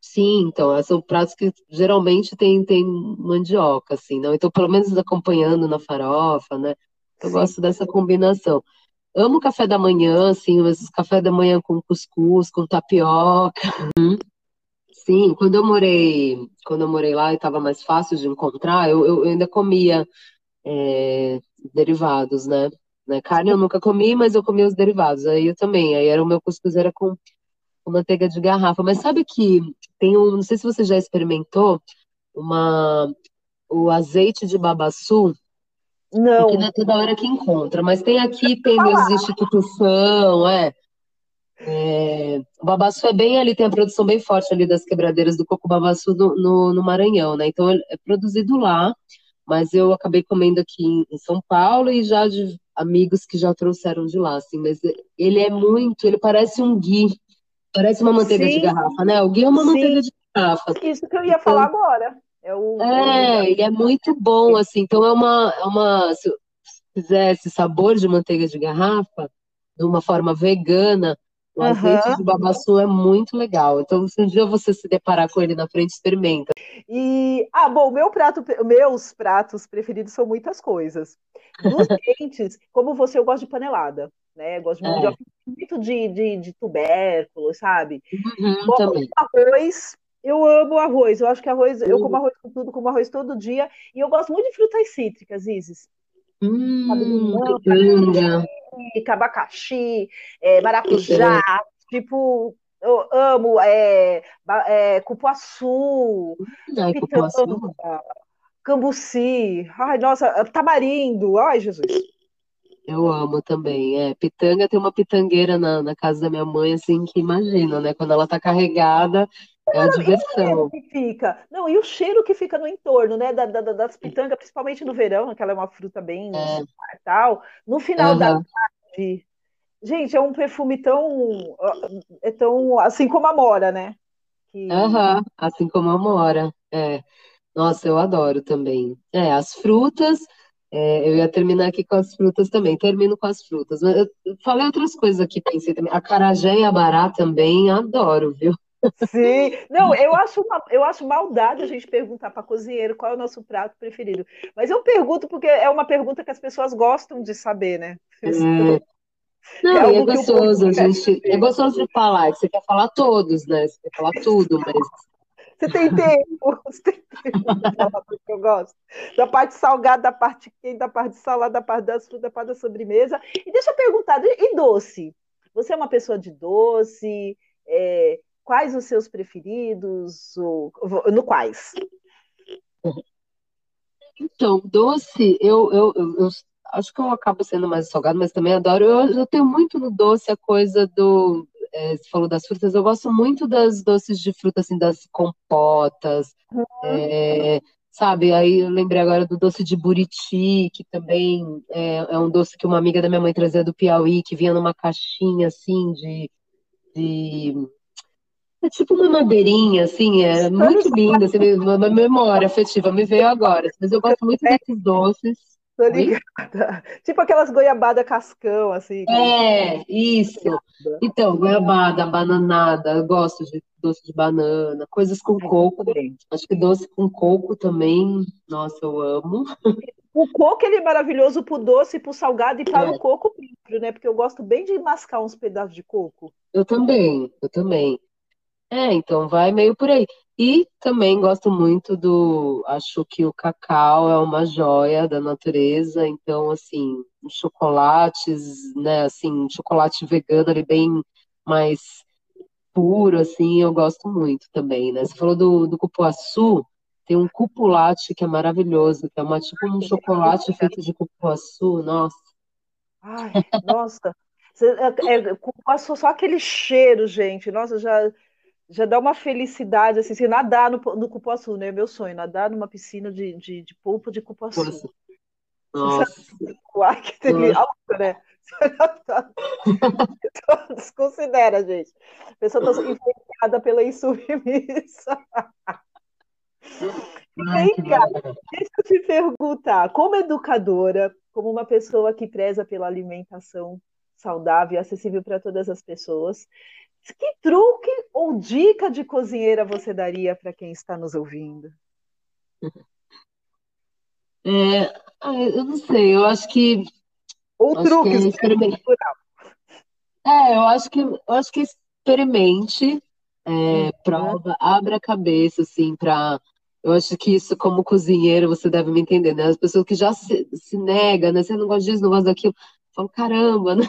Sim, então, são pratos que geralmente tem, tem mandioca, assim, não? Então, pelo menos acompanhando na farofa, né? Eu Sim. gosto dessa combinação. Amo café da manhã, assim, mas café da manhã com cuscuz, com tapioca. Uhum. Sim, quando eu morei, quando eu morei lá e estava mais fácil de encontrar, eu, eu ainda comia é, derivados, né? Né? Carne eu nunca comi, mas eu comia os derivados. Aí eu também. Aí era o meu cuscuz era com, com manteiga de garrafa. Mas sabe que tem um, não sei se você já experimentou, uma, o azeite de babaçu. Não. Porque não é toda hora que encontra, mas tem aqui, tem nos instituição, é. é. O babaçu é bem ali, tem a produção bem forte ali das quebradeiras do coco babaçu no, no, no Maranhão, né? Então é produzido lá, mas eu acabei comendo aqui em, em São Paulo e já de amigos que já trouxeram de lá, assim, mas ele é muito, ele parece um ghee, Parece uma manteiga Sim. de garrafa, né? O guia é uma Sim. manteiga de garrafa. Isso que eu ia falar então, agora. É, o, é, ele é muito bom, assim. Então é uma, é uma. Se fizer esse sabor de manteiga de garrafa, de uma forma vegana, o uhum. azeite de babaçu é muito legal. Então, se um dia você se deparar com ele na frente, experimenta. E, ah, bom, meu prato, meus pratos preferidos são muitas coisas. Dos quentes, como você, eu gosto de panelada né? Gosto muito, é. de, muito de, de, de tubérculo, sabe? Uhum, também. arroz, eu amo arroz. Eu acho que arroz, uhum. eu como arroz com tudo, como arroz todo dia. E eu gosto muito de frutas cítricas, Isis. Hum, abacaxi, é, maracujá, tipo, eu amo é, é, cupuaçu, Ai, pitanga, cambuci, ai, nossa, tamarindo, ai, Jesus. Eu amo também. É, pitanga tem uma pitangueira na, na casa da minha mãe, assim, que imagina, né? Quando ela tá carregada, é a diversão. que fica. Não, e o cheiro que fica no entorno, né? Da, da, das pitangas, principalmente no verão, que ela é uma fruta bem é. tal. No final uhum. da tarde. Gente, é um perfume tão. É tão. Assim como a mora, né? Que... Uhum. Assim como a mora. É. Nossa, eu adoro também. É, as frutas. É, eu ia terminar aqui com as frutas também. Termino com as frutas. Mas eu falei outras coisas aqui, pensei também. A carajé e a bará também adoro, viu? Sim, não, eu acho, uma, eu acho maldade a gente perguntar para cozinheiro qual é o nosso prato preferido. Mas eu pergunto porque é uma pergunta que as pessoas gostam de saber, né? É... Não, é, é gostoso, a gente. É gostoso de falar, você quer falar todos, né? Você quer falar tudo, mas você tem tempo, você tem tempo que eu gosto. Da parte salgada, da parte quente, da parte salada, da parte das frutas, da parte da sobremesa. E deixa eu perguntar, e doce? Você é uma pessoa de doce? É, quais os seus preferidos? Ou, no quais? Então, doce, eu, eu, eu, eu, acho que eu acabo sendo mais salgado, mas também adoro. Eu, eu tenho muito no doce a coisa do é, você falou das frutas, eu gosto muito das doces de fruta, assim, das compotas, uhum. é, sabe? Aí eu lembrei agora do doce de buriti, que também é, é, um doce que uma amiga da minha mãe trazia do Piauí, que vinha numa caixinha, assim, de... de... É tipo uma madeirinha, assim, é muito linda, assim, uma memória afetiva, me veio agora. Mas eu gosto muito desses doces. Tô ligada. Tipo aquelas goiabada cascão, assim. É, isso. Então, goiabada, bananada, eu gosto de doce de banana, coisas com é, coco. Acho que doce com coco também, nossa, eu amo. O coco ele é maravilhoso pro doce, pro salgado e para é. o coco próprio, né? Porque eu gosto bem de mascar uns pedaços de coco. Eu também, eu também. É, então vai meio por aí. E também gosto muito do. Acho que o cacau é uma joia da natureza, então, assim, chocolates, né, assim, chocolate vegano ali bem mais puro, assim, eu gosto muito também, né? Você falou do, do cupuaçu, tem um cupulate que é maravilhoso, que é uma, tipo um chocolate feito de cupuaçu, nossa. Ai, nossa. É, é, cupuaçu, só aquele cheiro, gente. Nossa, já já dá uma felicidade, assim, se nadar no, no cupuaçu, né? Meu sonho, nadar numa piscina de, de, de polpa de cupuaçu. Nossa. Uai, que teve alto, né? Desconsidera, gente. A pessoa está influenciada pela insubmissa. Vem cá, deixa eu te perguntar, como educadora, como uma pessoa que preza pela alimentação saudável e acessível para todas as pessoas, que truque ou dica de cozinheira você daria para quem está nos ouvindo? É, eu não sei, eu acho que. Ou acho truques, que experimente. É, eu acho que eu acho que experimente, é, uhum. prova, abra a cabeça, assim, para. Eu acho que isso, como cozinheiro, você deve me entender, né? As pessoas que já se, se negam, né? Você não gosta disso, não gosta daquilo. Falam, caramba, né?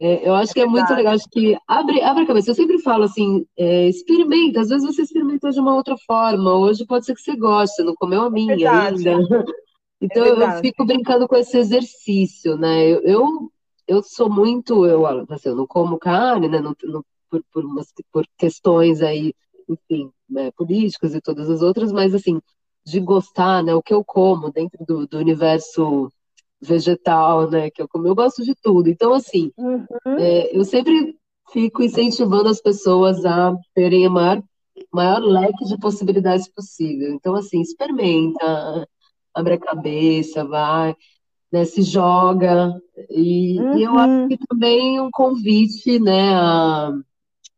É, eu acho é que é muito legal, acho que abre, abre a cabeça. Eu sempre falo assim, é, experimenta, às vezes você experimentou de uma outra forma, hoje pode ser que você goste, você não comeu a é minha ainda. Então é eu fico brincando com esse exercício, né? Eu, eu, eu sou muito, eu, assim, eu não como carne, né? Não, não, por, por, umas, por questões aí, enfim, né, políticas e todas as outras, mas assim, de gostar, né? O que eu como dentro do, do universo vegetal, né? Que eu como, eu gosto de tudo. Então, assim, uhum. é, eu sempre fico incentivando as pessoas a terem a maior, maior leque de possibilidades possível. Então, assim, experimenta abre a cabeça, vai, né, se joga. E, uhum. e, eu acho que também um convite né, a,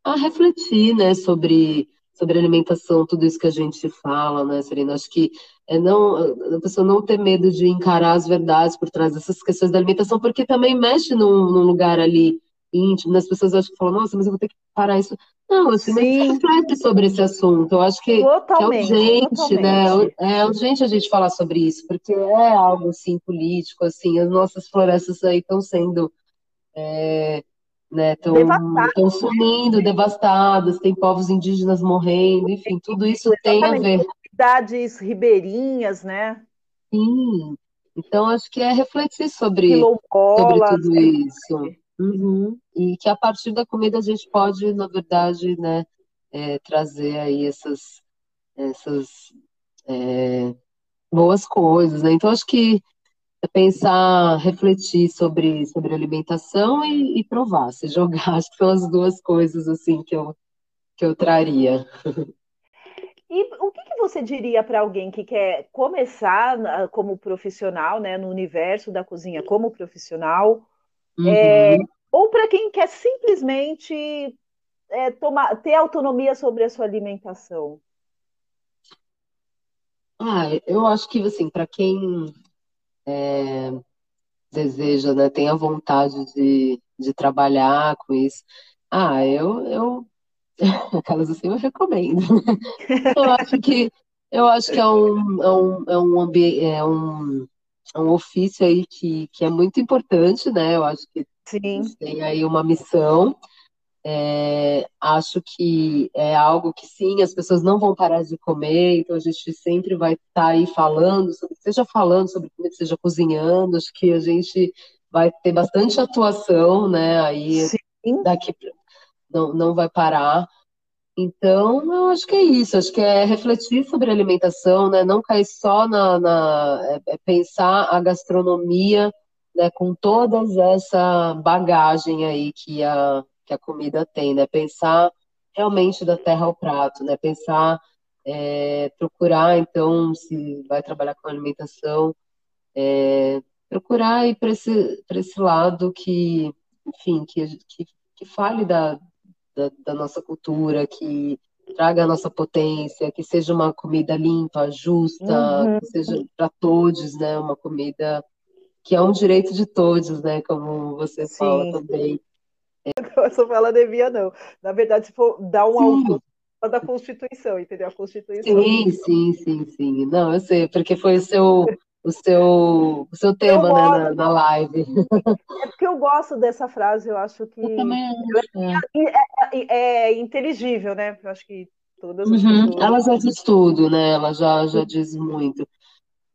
a refletir né, sobre, sobre alimentação, tudo isso que a gente fala, né, Serena? Acho que é não, a pessoa não ter medo de encarar as verdades por trás dessas questões da alimentação, porque também mexe num, num lugar ali íntimo, né? as pessoas acham que falam, nossa, mas eu vou ter que parar isso. Não, assim, Sim. reflete sobre esse assunto. Eu acho que, que é urgente, né? É urgente a gente falar sobre isso, porque é algo assim político, assim, as nossas florestas aí estão sendo é, né, estão sumindo, devastadas, tem povos indígenas morrendo, enfim, tudo isso tem a ver. Cidades ribeirinhas, né? Sim. Então, acho que é refletir sobre, sobre tudo né? isso. Uhum. E que a partir da comida a gente pode, na verdade, né, é, trazer aí essas, essas é, boas coisas, né? Então acho que pensar, refletir sobre, sobre alimentação e, e provar, se jogar, acho que são as duas coisas assim que eu, que eu traria. E o que, que você diria para alguém que quer começar como profissional, né, no universo da cozinha como profissional, Uhum. É, ou para quem quer simplesmente é, tomar, ter autonomia sobre a sua alimentação? Ah, eu acho que assim, para quem é, deseja, né, tem a vontade de, de trabalhar com isso, ah, eu, eu aquelas assim eu recomendo. eu acho que eu acho que é um, é um, é um, é um é um ofício aí que, que é muito importante, né? Eu acho que Sim. tem aí uma missão. É, acho que é algo que sim, as pessoas não vão parar de comer, então a gente sempre vai estar tá aí falando, sobre, seja falando sobre comida, seja cozinhando, acho que a gente vai ter bastante atuação, né? Aí sim. daqui não, não vai parar. Então, eu acho que é isso, acho que é refletir sobre a alimentação, né? Não cair só na, na é, é pensar a gastronomia, né, com toda essa bagagem aí que a, que a comida tem, né? Pensar realmente da terra ao prato, né? Pensar, é, procurar, então, se vai trabalhar com alimentação, é, procurar ir para esse, esse lado que, enfim, que, que, que fale da, da, da nossa cultura, que traga a nossa potência, que seja uma comida limpa, justa, uhum. que seja para todos, né? Uma comida que é um direito de todos, né? Como você Sim. fala também. Essa fala devia não. Na verdade, se for dar um autor da Constituição, entendeu? A Constituição. Sim, sim, sim, sim. Não, eu sei, porque foi o seu o seu, o seu tema né, na, na, live. É porque eu gosto dessa frase, eu acho que eu também é. É, é, é, inteligível, né? Eu acho que todas as uhum. pessoas... Ela já diz tudo, né? Ela já, já diz muito.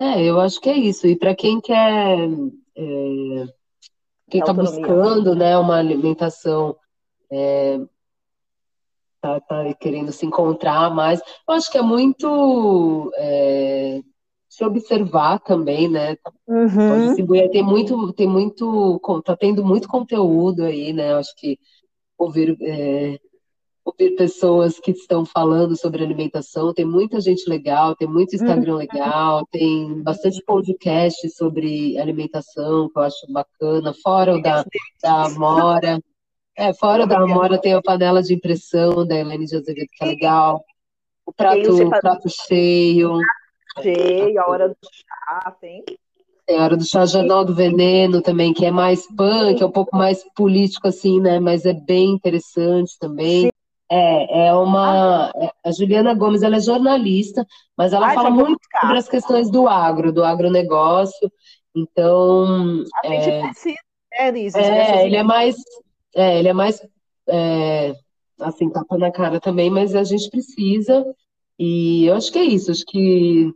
É, eu acho que é isso. E para quem quer. Quem está buscando né, uma alimentação. É, tá, tá, querendo se encontrar mais. Eu acho que é muito é, se observar também, né? Uhum. Tem muito, tem muito, tá tendo muito conteúdo aí, né? Acho que ouvir, é, ouvir pessoas que estão falando sobre alimentação, tem muita gente legal, tem muito Instagram uhum. legal, tem bastante podcast sobre alimentação, que eu acho bacana, fora o da, da Amora. É, fora da Amora tem a panela de impressão da Helene de Azevedo, que é legal. O prato, o prato cheio. Cheio, a hora do chá, tem. Tem a hora do chá Jornal do Veneno também, que é mais punk, é um pouco mais político, assim, né? Mas é bem interessante também. Sim. É, é uma. É, a Juliana Gomes, ela é jornalista, mas ela Ai, fala muito sobre as questões do agro, do agronegócio. Então. A gente é, precisa, é, Liz, é, ele é mais. É, ele é mais. É, assim, tapa na cara também, mas a gente precisa. E eu acho que é isso, acho que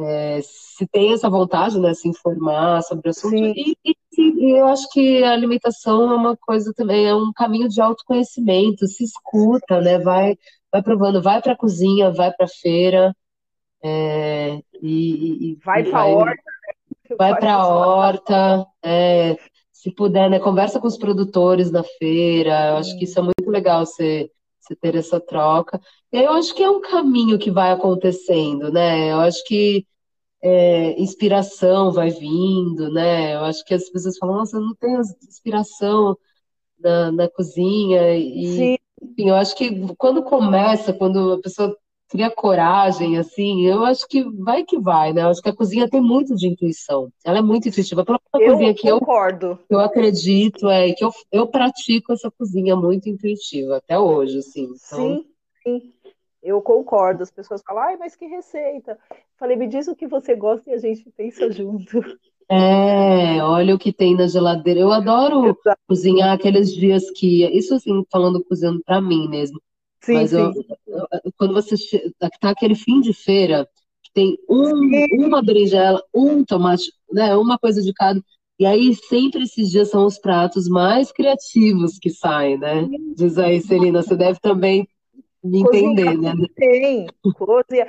é, se tem essa vontade, né, se informar sobre o assunto. E, e, e, eu acho que a alimentação é uma coisa também, é um caminho de autoconhecimento, se escuta, né, vai, vai provando, vai para a cozinha, vai para a feira, é, e, e, vai para a horta. Né? Vai para a horta, é, se puder, né, conversa com os produtores da feira, eu acho que isso é muito legal, você, você ter essa troca. Eu acho que é um caminho que vai acontecendo, né? Eu acho que é, inspiração vai vindo, né? Eu acho que as pessoas falam, nossa, eu não tenho inspiração na, na cozinha. E, Sim. enfim, eu acho que quando começa, quando a pessoa cria coragem, assim, eu acho que vai que vai, né? Eu acho que a cozinha tem muito de intuição. Ela é muito intuitiva. Pela eu cozinha que concordo. eu, eu acredito, é que eu, eu pratico essa cozinha muito intuitiva até hoje, assim. Então... Sim, sim. Eu concordo. As pessoas falam, ai, mas que receita? Falei, me diz o que você gosta e a gente pensa junto. É, olha o que tem na geladeira. Eu adoro Exato. cozinhar aqueles dias que. Isso assim, falando cozinhando para mim mesmo. Sim, Mas sim. Eu, eu, quando você tá aquele fim de feira, que tem um, uma berinjela, um tomate, né? Uma coisa de cada. E aí sempre esses dias são os pratos mais criativos que saem, né? Diz aí, Celina, você deve também me entender, né? Tem, cozinha.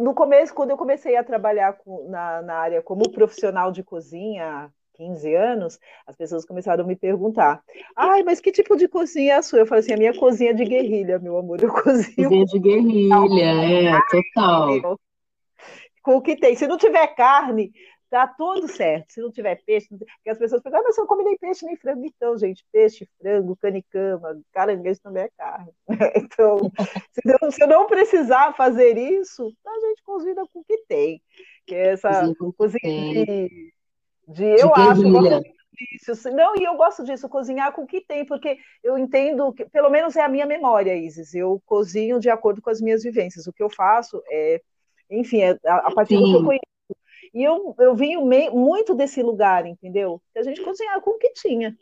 No começo, quando eu comecei a trabalhar com, na, na área como profissional de cozinha, 15 anos, as pessoas começaram a me perguntar: ai, mas que tipo de cozinha é a sua? Eu falei assim: a minha cozinha é de guerrilha, meu amor, eu cozinho. Cozinha de guerrilha, é, total. Com o que tem. Se não tiver carne, Tá tudo certo. Se não tiver peixe, porque as pessoas perguntam, ah, mas eu não come nem peixe nem frango. Então, gente, peixe, frango, canicama, caranguejo também é carne. Então, se eu, se eu não precisar fazer isso, a gente cozinha com o que tem. Que é essa cozinha de, de, eu de acho, disso. Não, e eu gosto disso, cozinhar com o que tem, porque eu entendo que, pelo menos é a minha memória, Isis. Eu cozinho de acordo com as minhas vivências. O que eu faço é, enfim, é a, a partir Sim. do que eu conheço e eu, eu vim muito desse lugar, entendeu? Que a gente cozinhava com o que tinha.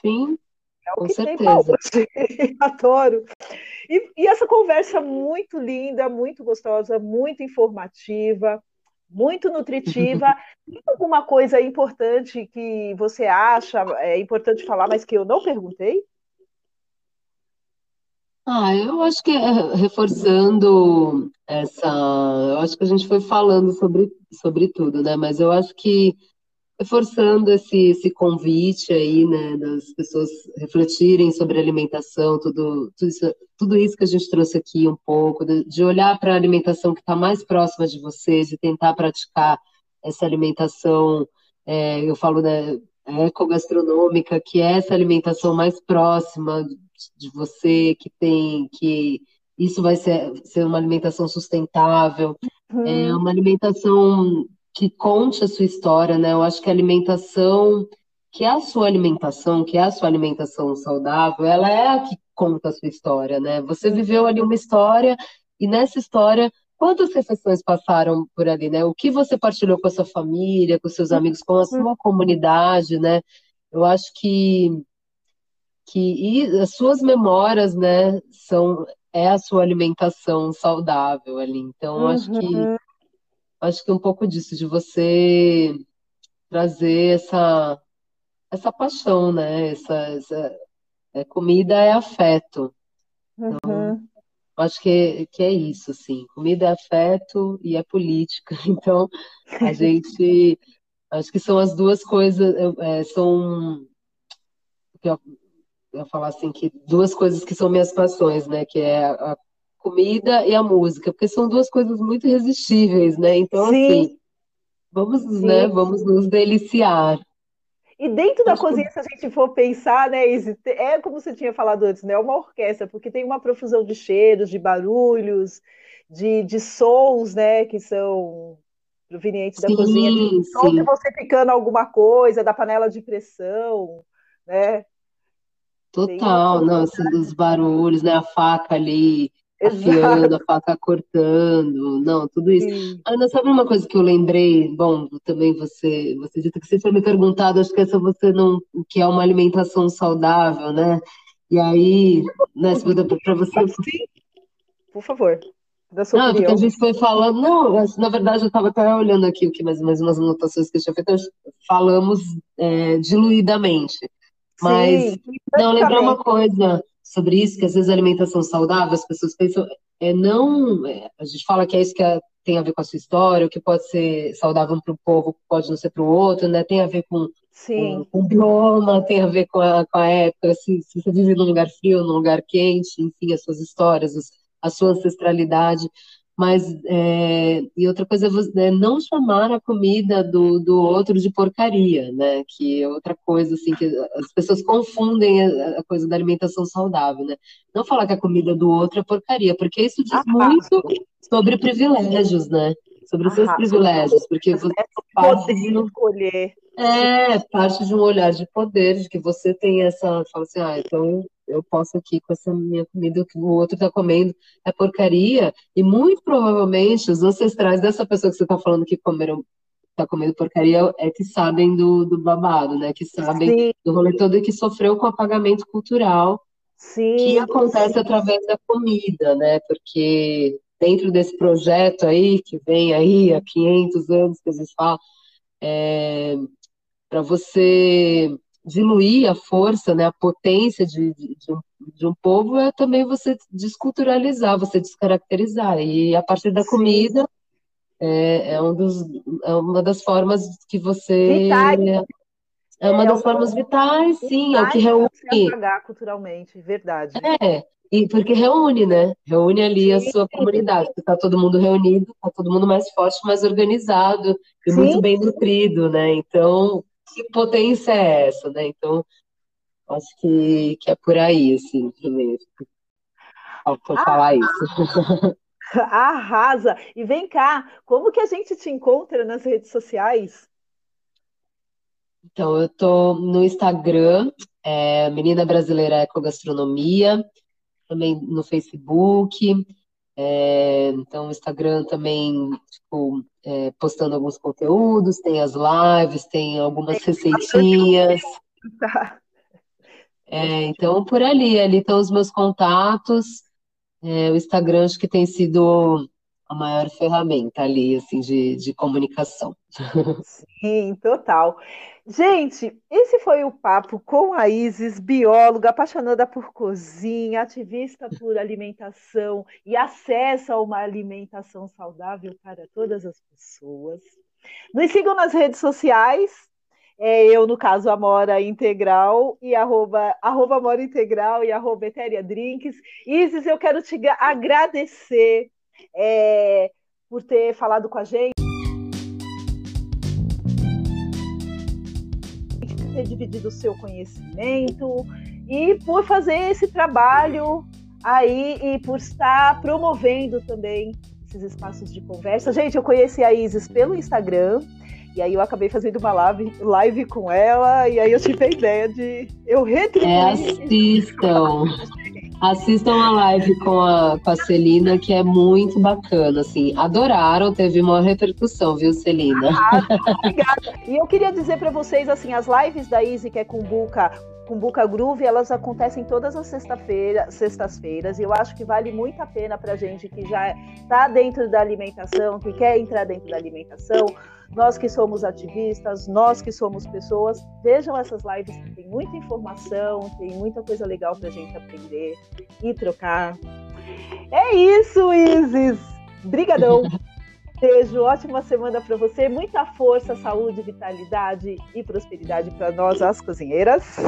Sim, é com certeza. Adoro. E, e essa conversa muito linda, muito gostosa, muito informativa, muito nutritiva. Tem alguma coisa importante que você acha é importante falar, mas que eu não perguntei? Ah, eu acho que é, reforçando essa. Eu acho que a gente foi falando sobre, sobre tudo, né? Mas eu acho que reforçando esse, esse convite aí, né, das pessoas refletirem sobre alimentação, tudo, tudo, isso, tudo isso que a gente trouxe aqui um pouco, de, de olhar para a alimentação que está mais próxima de vocês, de tentar praticar essa alimentação, é, eu falo, né, ecogastronômica, que é essa alimentação mais próxima de você, que tem, que isso vai ser, ser uma alimentação sustentável, uhum. é uma alimentação que conte a sua história, né? Eu acho que a alimentação, que é a sua alimentação, que é a sua alimentação saudável, ela é a que conta a sua história, né? Você viveu ali uma história e nessa história quantas refeições passaram por ali, né? O que você partilhou com a sua família, com seus amigos, com a sua comunidade, né? Eu acho que que as suas memórias, né, são é a sua alimentação saudável ali. Então, uhum. acho que uhum. acho que um pouco disso de você trazer essa essa paixão, né? Essa, essa é, comida é afeto. Então, uhum. acho que é, que é isso, assim. Comida é afeto e é política. Então, a gente. Acho que são as duas coisas. É, são. Eu falar assim que duas coisas que são minhas paixões, né? Que é a comida e a música, porque são duas coisas muito irresistíveis, né? Então, Sim. assim, vamos, Sim. né? Vamos nos deliciar. E dentro da cozinha, se a gente for pensar, né, Izzy, é como você tinha falado antes, né? É uma orquestra, porque tem uma profusão de cheiros, de barulhos, de, de sons, né, que são provenientes da sim, cozinha, de som de você picando alguma coisa, da panela de pressão, né? Total, não, assim, os barulhos, né? A faca ali afiando, a faca cortando, não, tudo isso. Sim. Ana, sabe uma coisa que eu lembrei? Bom, também você, você disse que você tinha me perguntado, acho que essa você não, que é uma alimentação saudável, né? E aí, né, para você. Sim, por favor. Da sua não, opinião. porque a gente foi falando, não, na verdade eu estava até olhando aqui o que mais, mais umas anotações que eu tinha feito, falamos é, diluidamente. Mas, Sim, não, lembrar uma coisa, sobre isso, que às vezes a alimentação saudável, as pessoas pensam, é não, é, a gente fala que é isso que é, tem a ver com a sua história, o que pode ser saudável para o povo, pode não ser para o outro, né? Tem a ver com, Sim. com, com o bioma, tem a ver com a, com a época, se, se, você vive num lugar frio, num lugar quente, enfim, as suas histórias, a sua ancestralidade. Mas, é, e outra coisa é não chamar a comida do, do outro de porcaria, né? Que é outra coisa, assim, que as pessoas confundem a, a coisa da alimentação saudável, né? Não falar que a comida do outro é porcaria, porque isso diz muito sobre privilégios, né? Sobre os seus privilégios, porque você pode escolher. É, parte de um olhar de poder, de que você tem essa, fala assim, ah, então eu posso aqui com essa minha comida, que o outro está comendo é porcaria, e muito provavelmente os ancestrais dessa pessoa que você está falando que comeram está comendo porcaria é que sabem do, do babado, né? Que sabem sim. do rolê todo e que sofreu com apagamento cultural sim, que acontece sim. através da comida, né? Porque dentro desse projeto aí, que vem aí há 500 anos, que a gente fala, é, para você diluir a força, né, a potência de, de, de, um, de, um, povo é também você desculturalizar, você descaracterizar. E a partir da comida é, é, um dos, é uma das formas que você. Vitais. É uma é das formas vitais, sim, é o que reúne. Pagar culturalmente, verdade. É, e porque reúne, né? Reúne ali sim, a sua comunidade, está todo mundo reunido, está todo mundo mais forte, mais organizado e sim. muito bem nutrido, né? Então, que potência é essa, né? Então, acho que, que é por aí, assim, primeiro. Vou ah, falar isso. Arrasa! E vem cá, como que a gente te encontra nas redes sociais? Então, eu tô no Instagram, é, Menina Brasileira Ecogastronomia, também no Facebook, é, então, o Instagram também, tipo, é, postando alguns conteúdos, tem as lives, tem algumas tem receitinhas. É, então, por ali, ali estão os meus contatos. É, o Instagram acho que tem sido a maior ferramenta ali, assim, de, de comunicação. Sim, total. Gente, esse foi o papo com a Isis, bióloga, apaixonada por cozinha, ativista por alimentação e acesso a uma alimentação saudável para todas as pessoas. Nos sigam nas redes sociais, é, eu, no caso, Amora Integral e arroba, arroba Amora Integral e arroba Etéria Drinks. Isis, eu quero te agradecer é, por ter falado com a gente. ter dividido o seu conhecimento e por fazer esse trabalho aí e por estar promovendo também esses espaços de conversa. Gente, eu conheci a Isis pelo Instagram. E aí eu acabei fazendo uma live, live com ela, e aí eu tive a ideia de eu retribuir. É, assistam. Assistam a live com a, com a Celina, que é muito bacana, assim. Adoraram, teve uma repercussão, viu, Celina? Ah, obrigada. E eu queria dizer para vocês, assim, as lives da Easy, que é com Buca, com Buca Groove, elas acontecem todas as sexta-feira, sextas-feiras, e eu acho que vale muito a pena pra gente que já está dentro da alimentação, que quer entrar dentro da alimentação, nós que somos ativistas, nós que somos pessoas, vejam essas lives que tem muita informação, tem muita coisa legal para a gente aprender e trocar. É isso, Isis. Brigadão. Beijo, ótima semana para você. Muita força, saúde, vitalidade e prosperidade para nós, as cozinheiras.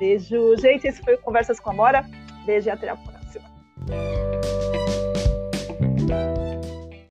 Beijo. Gente, esse foi o Conversas com a Mora. Beijo e até a próxima.